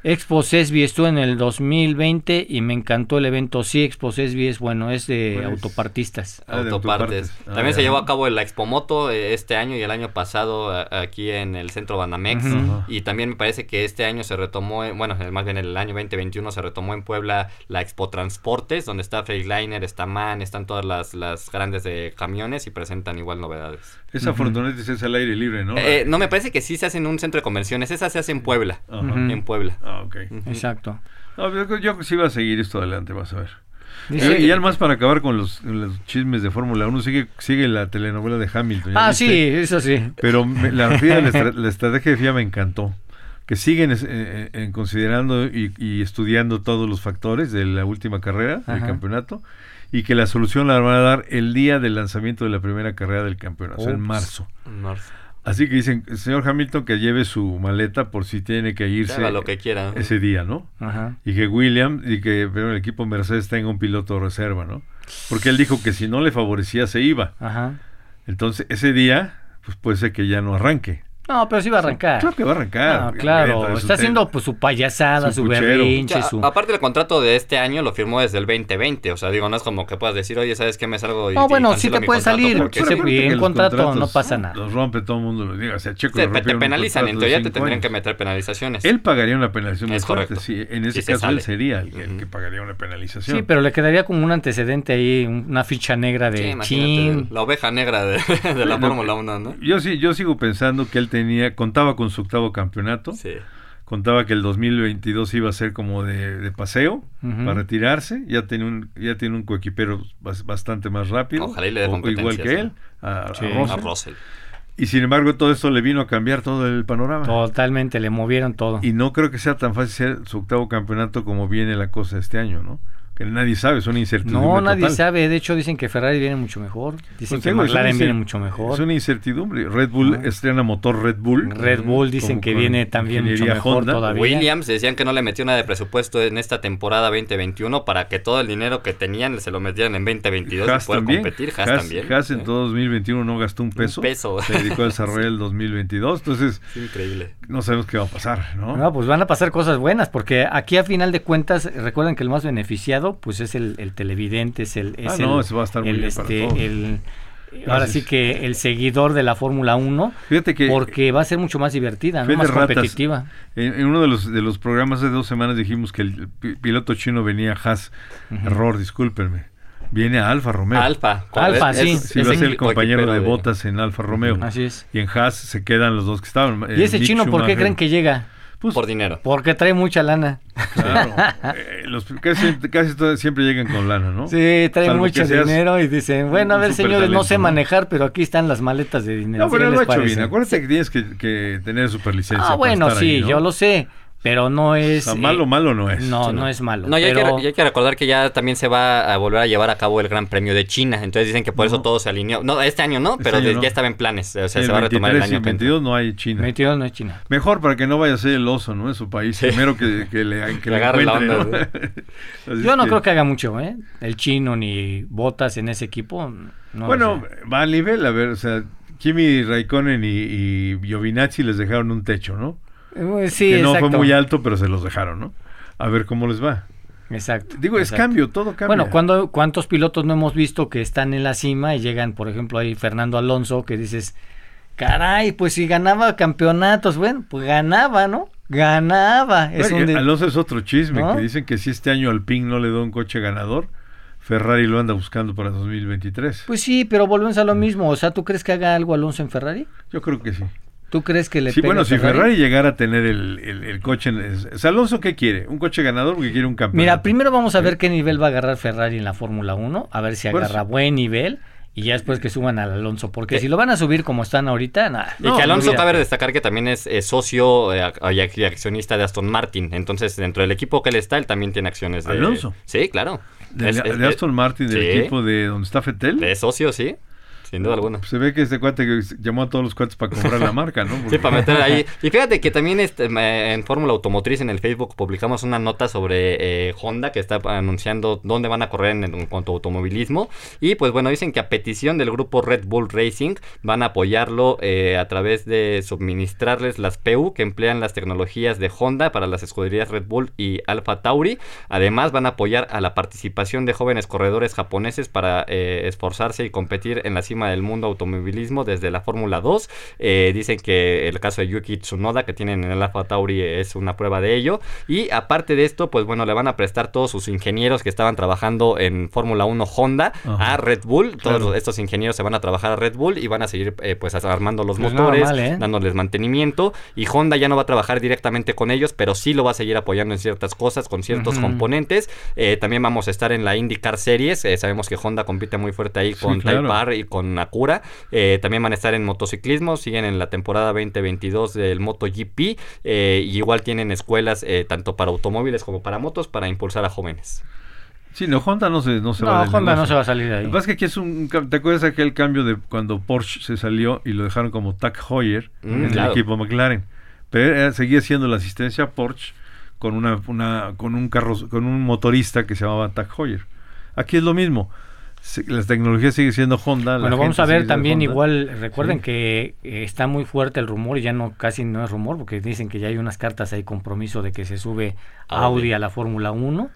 [SPEAKER 1] Expo Sesbi estuvo en el 2020 y me encantó el evento. Sí, Expo Sesbi es bueno, es de
[SPEAKER 2] Pues,
[SPEAKER 1] autopartistas.
[SPEAKER 2] Ah, de
[SPEAKER 3] autopartes.
[SPEAKER 2] autopartes. Ah,
[SPEAKER 3] También se llevó a cabo la Expomoto eh, este año y el año pasado aquí en el centro Banamex. Y también me parece que este año se retomó, eh, bueno, eh, más bien el año 2021 se retomó en Puebla la Expo Transportes, donde está Freightliner, está MAN, están todas las, las grandes de camiones y presentan igual novedades.
[SPEAKER 2] Esa furgoneta es al aire libre, ¿no?
[SPEAKER 3] Eh, no, me parece que sí se hace en un centro de convenciones, esa se hace en Puebla. En Puebla.
[SPEAKER 2] Ah, ok.
[SPEAKER 1] Exacto.
[SPEAKER 2] No, yo, yo sí iba a seguir esto adelante, vas a ver.
[SPEAKER 1] Dice-
[SPEAKER 2] y, y además para acabar con los, los chismes de Fórmula 1, sigue, sigue la telenovela de Hamilton. ¿ya
[SPEAKER 1] ah,
[SPEAKER 2] viste?
[SPEAKER 1] sí, eso sí.
[SPEAKER 2] Pero me- la, FIA, la, estra- la estrategia de FIA me encantó. Que siguen es- eh, eh, considerando y, y estudiando todos los factores de la última carrera del campeonato y que la solución la van a dar el día del lanzamiento de la primera carrera del campeonato, o sea, en
[SPEAKER 1] Ups.
[SPEAKER 2] marzo.
[SPEAKER 3] En marzo.
[SPEAKER 2] Así que dicen, señor Hamilton, que lleve su maleta por si tiene que irse
[SPEAKER 3] Haga lo que quiera.
[SPEAKER 2] ese día, ¿no?
[SPEAKER 1] Ajá.
[SPEAKER 2] Y que William y que pero el equipo Mercedes tenga un piloto reserva, ¿no? Porque él dijo que si no le favorecía se iba.
[SPEAKER 1] Ajá.
[SPEAKER 2] Entonces, ese día, pues puede ser que ya no arranque.
[SPEAKER 1] No, pero sí va a arrancar.
[SPEAKER 2] Claro que va a arrancar.
[SPEAKER 1] No, claro, está haciendo pues su payasada,
[SPEAKER 2] su
[SPEAKER 1] su, berrinche, su...
[SPEAKER 3] Aparte el contrato de este año lo firmó desde el 2020, o sea, digo, no es como que puedas decir, oye, ¿sabes qué? Me salgo y
[SPEAKER 1] No, bueno, sí te puede
[SPEAKER 3] contrato
[SPEAKER 1] salir,
[SPEAKER 3] porque
[SPEAKER 1] sí,
[SPEAKER 3] sí.
[SPEAKER 2] acuérdate
[SPEAKER 1] y en
[SPEAKER 2] que los
[SPEAKER 1] contrato no pasa nada.
[SPEAKER 2] Los rompe todo el mundo, lo diga. O sea, Checo
[SPEAKER 3] Te, penalizan, en teoría te tendrían que meter penalizaciones.
[SPEAKER 2] Él pagaría una penalización
[SPEAKER 3] Es correcto.
[SPEAKER 2] sí. En ese
[SPEAKER 3] Y se
[SPEAKER 2] caso, él sería el, que- el
[SPEAKER 3] Ujú.
[SPEAKER 2] que pagaría una penalización.
[SPEAKER 1] Sí, pero le quedaría como un antecedente ahí, un- una ficha negra de chin.
[SPEAKER 3] la oveja negra de, la Fórmula 1, ¿no?
[SPEAKER 2] Yo sí, yo sigo pensando que él tenía, contaba con su octavo campeonato,
[SPEAKER 3] Sí.
[SPEAKER 2] contaba que el 2022 iba a ser como de, de paseo para retirarse, ya tiene un, ya tiene un coequipero bas- bastante más rápido,
[SPEAKER 3] Ojalá y le dé
[SPEAKER 2] o- igual que él, a. Russell.
[SPEAKER 3] A Russell.
[SPEAKER 2] y sin embargo todo esto le vino a cambiar todo el panorama.
[SPEAKER 1] Totalmente, le movieron todo.
[SPEAKER 2] Y no creo que sea tan fácil ser su octavo campeonato como viene la cosa este año, ¿no? Que nadie sabe, es una incertidumbre.
[SPEAKER 1] No, nadie
[SPEAKER 2] total.
[SPEAKER 1] sabe. De hecho, dicen que Ferrari viene mucho mejor. Dicen
[SPEAKER 2] Pues
[SPEAKER 1] que
[SPEAKER 2] es una
[SPEAKER 1] McLaren viene mucho mejor.
[SPEAKER 2] Es una incertidumbre. Red Bull estrena motor Red Bull.
[SPEAKER 1] Red Bull dicen
[SPEAKER 2] como
[SPEAKER 1] que viene también mucho mejor
[SPEAKER 2] Honda.
[SPEAKER 1] todavía.
[SPEAKER 3] Williams decían que no le metió nada de presupuesto en esta temporada 2021 para que todo el dinero que tenían se lo metieran en 2022
[SPEAKER 2] Haas
[SPEAKER 3] y poder
[SPEAKER 2] también.
[SPEAKER 3] competir. Haas,
[SPEAKER 2] Haas-
[SPEAKER 3] también.
[SPEAKER 2] Haas en
[SPEAKER 3] Sí.
[SPEAKER 2] todo 2021 no gastó un peso.
[SPEAKER 3] peso.
[SPEAKER 2] Se dedicó a desarrollar el 2022. Entonces,
[SPEAKER 3] Es increíble.
[SPEAKER 2] no sabemos qué va a pasar, ¿no?
[SPEAKER 1] No, pues van a pasar cosas buenas, porque aquí a final de cuentas, recuerden que el más beneficiado, pues es el, el televidente, es el... Es
[SPEAKER 2] Ah, no,
[SPEAKER 1] el-
[SPEAKER 2] eso va a estar muy bien para
[SPEAKER 1] este,
[SPEAKER 2] todos.
[SPEAKER 1] el- ahora sí que el seguidor de la Fórmula 1,
[SPEAKER 2] Fíjate que
[SPEAKER 1] porque va a ser mucho más divertida, más
[SPEAKER 2] ratas.
[SPEAKER 1] competitiva.
[SPEAKER 2] en, en uno de los, de los programas de dos semanas dijimos que el pi- piloto chino venía a Haas. Error, discúlpenme. Viene a Alfa Romeo.
[SPEAKER 3] Alfa.
[SPEAKER 1] Alfa,
[SPEAKER 3] Es-
[SPEAKER 1] sí.
[SPEAKER 2] Sí,
[SPEAKER 3] es
[SPEAKER 2] va a ser el compañero de botas en Alfa Romeo.
[SPEAKER 1] Así es.
[SPEAKER 2] Y en Haas se quedan los dos que estaban.
[SPEAKER 1] ¿Y
[SPEAKER 2] eh,
[SPEAKER 1] ese
[SPEAKER 2] Mick
[SPEAKER 1] chino por qué creen que llega?
[SPEAKER 2] Pues,
[SPEAKER 3] Por dinero.
[SPEAKER 1] Porque trae mucha lana.
[SPEAKER 2] claro. eh, los, casi casi todos siempre llegan con lana, ¿no?
[SPEAKER 1] Sí, trae
[SPEAKER 2] Salvo
[SPEAKER 1] mucho dinero y dicen, bueno, a ver, señores, no sé manejar, pero aquí están las maletas de dinero.
[SPEAKER 2] No, pero
[SPEAKER 1] ¿Qué
[SPEAKER 2] lo ha hecho bien. Acuérdate que tienes que, que tener superlicencia.
[SPEAKER 1] Ah,
[SPEAKER 2] para
[SPEAKER 1] bueno,
[SPEAKER 2] estar
[SPEAKER 1] sí,
[SPEAKER 2] ahí, ¿no?
[SPEAKER 1] yo lo sé, pero no es...
[SPEAKER 2] O sea, malo,
[SPEAKER 1] eh,
[SPEAKER 2] malo no es.
[SPEAKER 1] No,
[SPEAKER 2] Sí,
[SPEAKER 1] no es malo.
[SPEAKER 3] No, y hay,
[SPEAKER 1] pero...
[SPEAKER 3] que, y hay que recordar que ya también se va a volver a llevar a cabo el Gran Premio de China. Entonces dicen que por eso todo se alineó. No, este año no,
[SPEAKER 2] Este
[SPEAKER 3] pero
[SPEAKER 2] año
[SPEAKER 3] de-
[SPEAKER 2] no.
[SPEAKER 3] ya estaba en planes. O sea,
[SPEAKER 2] el
[SPEAKER 3] se va a retomar el
[SPEAKER 2] 23 y
[SPEAKER 3] año
[SPEAKER 2] el
[SPEAKER 3] que entra.
[SPEAKER 2] 22 no hay China.
[SPEAKER 1] 22 no es China.
[SPEAKER 2] Mejor para que no vaya a ser el oso, ¿no? En su país.
[SPEAKER 3] Sí.
[SPEAKER 2] Primero que, que le, que
[SPEAKER 3] Que
[SPEAKER 2] le
[SPEAKER 3] agarre la onda,
[SPEAKER 1] Yo no creo que haga mucho, ¿eh? El chino ni botas en ese equipo.
[SPEAKER 2] Bueno, va al nivel, a ver, o sea, Kimi Raikkonen y, y Giovinazzi les dejaron un techo, ¿no?
[SPEAKER 1] Eh, sí,
[SPEAKER 2] que no
[SPEAKER 1] exacto.
[SPEAKER 2] fue muy alto, pero se los dejaron, ¿no? A ver cómo les va.
[SPEAKER 1] Exacto.
[SPEAKER 2] Digo, es cambio, todo cambia.
[SPEAKER 1] Bueno, cuando, ¿cuántos pilotos no hemos visto que están en la cima y llegan, por ejemplo, ahí Fernando Alonso, que dices, caray, pues si ganaba campeonatos, bueno, pues ganaba, ¿no? Ganaba. Es
[SPEAKER 2] Bueno,
[SPEAKER 1] un de-
[SPEAKER 2] Alonso es otro chisme,
[SPEAKER 1] ¿No?
[SPEAKER 2] que dicen que si este año Alpine no le da un coche ganador, Ferrari lo anda buscando para 2023.
[SPEAKER 1] Pues sí, pero volvemos a lo mismo. O sea, ¿tú crees que haga algo Alonso en Ferrari?
[SPEAKER 2] Yo creo que sí.
[SPEAKER 1] ¿Tú crees que le
[SPEAKER 2] Sí, bueno, si Ferrari llegara a tener el, el, coche... En, Alonso qué quiere? ¿Un coche ganador porque quiere un campeón?
[SPEAKER 1] Mira, primero vamos a ver qué nivel va a agarrar Ferrari en la Fórmula 1, a ver si agarra buen nivel y ya después que suban al Alonso, porque si lo van a subir como están ahorita, nada.
[SPEAKER 3] Y que Alonso cabe destacar que también es, socio eh, y accionista de Aston Martin, entonces dentro del equipo que él está, él también tiene acciones de...
[SPEAKER 2] Alonso.
[SPEAKER 3] Sí, claro.
[SPEAKER 2] De, Aston Martin, del equipo de donde está Fetel.
[SPEAKER 3] Es socio, sí. Sin duda alguna.
[SPEAKER 2] Se ve que este cuate llamó a todos los cuates para comprar la marca, ¿no?
[SPEAKER 3] Sí, para meter ahí. Y fíjate que también este, en Fórmula Automotriz en el Facebook publicamos una nota sobre eh, Honda que está anunciando dónde van a correr en, cuanto a automovilismo. Y pues bueno, dicen que a petición del grupo Red Bull Racing van a apoyarlo eh, a través de suministrarles las PU que emplean las tecnologías de Honda para las escuderías Red Bull y Alfa Tauri. Además van a apoyar a la participación de jóvenes corredores japoneses para eh, esforzarse y competir en la cima del mundo automovilismo desde la Fórmula 2. Eh, dicen que el caso de Yuki Tsunoda que tienen en el Alfa Tauri es una prueba de ello. Y aparte de esto, pues bueno, le van a prestar todos sus ingenieros que estaban trabajando en Fórmula 1 Honda a Red Bull. Todos estos ingenieros se van a trabajar a Red Bull y van a seguir eh, pues armando los pues motores, ¿eh? dándoles mantenimiento. Y Honda ya no va a trabajar directamente con ellos, pero sí lo va a seguir apoyando en ciertas cosas, con ciertos componentes. también vamos a estar en la IndyCar Series. sabemos que Honda compite muy fuerte ahí con Type y con Nakura. Eh, también van a estar en motociclismo, siguen en la temporada 2022 del MotoGP. Eh, y igual tienen escuelas eh, tanto para automóviles como para motos para impulsar a jóvenes.
[SPEAKER 2] Sí, no, Honda no se, no se
[SPEAKER 1] va Honda no se va a salir de ahí.
[SPEAKER 2] Lo que pasa es que aquí es un... ¿Te acuerdas aquel cambio de cuando Porsche se salió y lo dejaron como Tag Heuer mm, en el equipo McLaren? Pero seguía siendo la asistencia Porsche con una, una, con un carro, con un motorista que se llamaba Tag Heuer. Aquí es lo mismo la tecnología sigue siendo Honda.
[SPEAKER 1] Bueno, vamos a ver también igual, recuerden que eh, está muy fuerte el rumor y ya no casi no es rumor porque dicen que ya hay unas cartas ahí compromiso de que se sube Audi, a la Fórmula 1.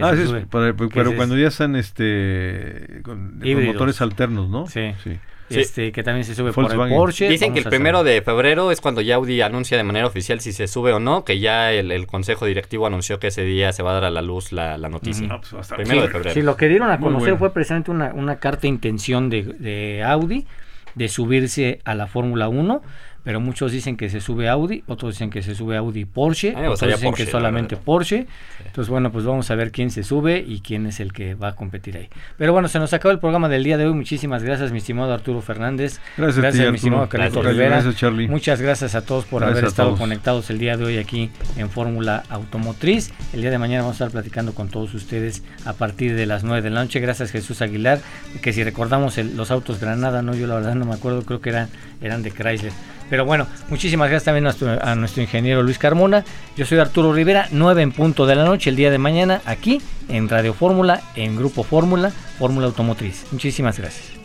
[SPEAKER 2] Ah, pero, cuando ya están este con, motores alternos, ¿no?
[SPEAKER 1] Sí. sí. Este, que también se sube por el Porsche.
[SPEAKER 3] Dicen que el primero de febrero es cuando ya Audi anuncia de manera oficial si se sube o no, que ya el, consejo directivo anunció que ese día se va a dar a la luz la, noticia. Ah, pues
[SPEAKER 1] primero de febrero. Sí, lo que dieron a conocer fue precisamente una, una carta de intención de, de Audi de subirse a la Fórmula 1 pero muchos dicen que se sube Audi, otros dicen que se sube Audi Porsche, otros dicen que solamente Porsche. Entonces, bueno, pues vamos a ver quién se sube y quién es el que va a competir ahí. Pero bueno, se nos acabó el programa del día de hoy. Muchísimas gracias, mi estimado Arturo Fernández.
[SPEAKER 2] Gracias, gracias mi estimado
[SPEAKER 1] Carlos Rivera. Gracias, Charlie. Muchas gracias a todos por haber estado conectados el día de hoy aquí en Fórmula Automotriz. El día de mañana vamos a estar platicando con todos ustedes a partir de las 9 de la noche. Gracias, Jesús Aguilar. Que si recordamos los autos Granada, no, yo la verdad no me acuerdo, creo que eran, eran de Chrysler. Pero bueno, muchísimas gracias también a nuestro, ingeniero Luis Carmona. Yo soy Arturo Rivera, 9 en punto de la noche, el día de mañana, aquí en Radio Fórmula, en Grupo Fórmula, Fórmula Automotriz. Muchísimas gracias.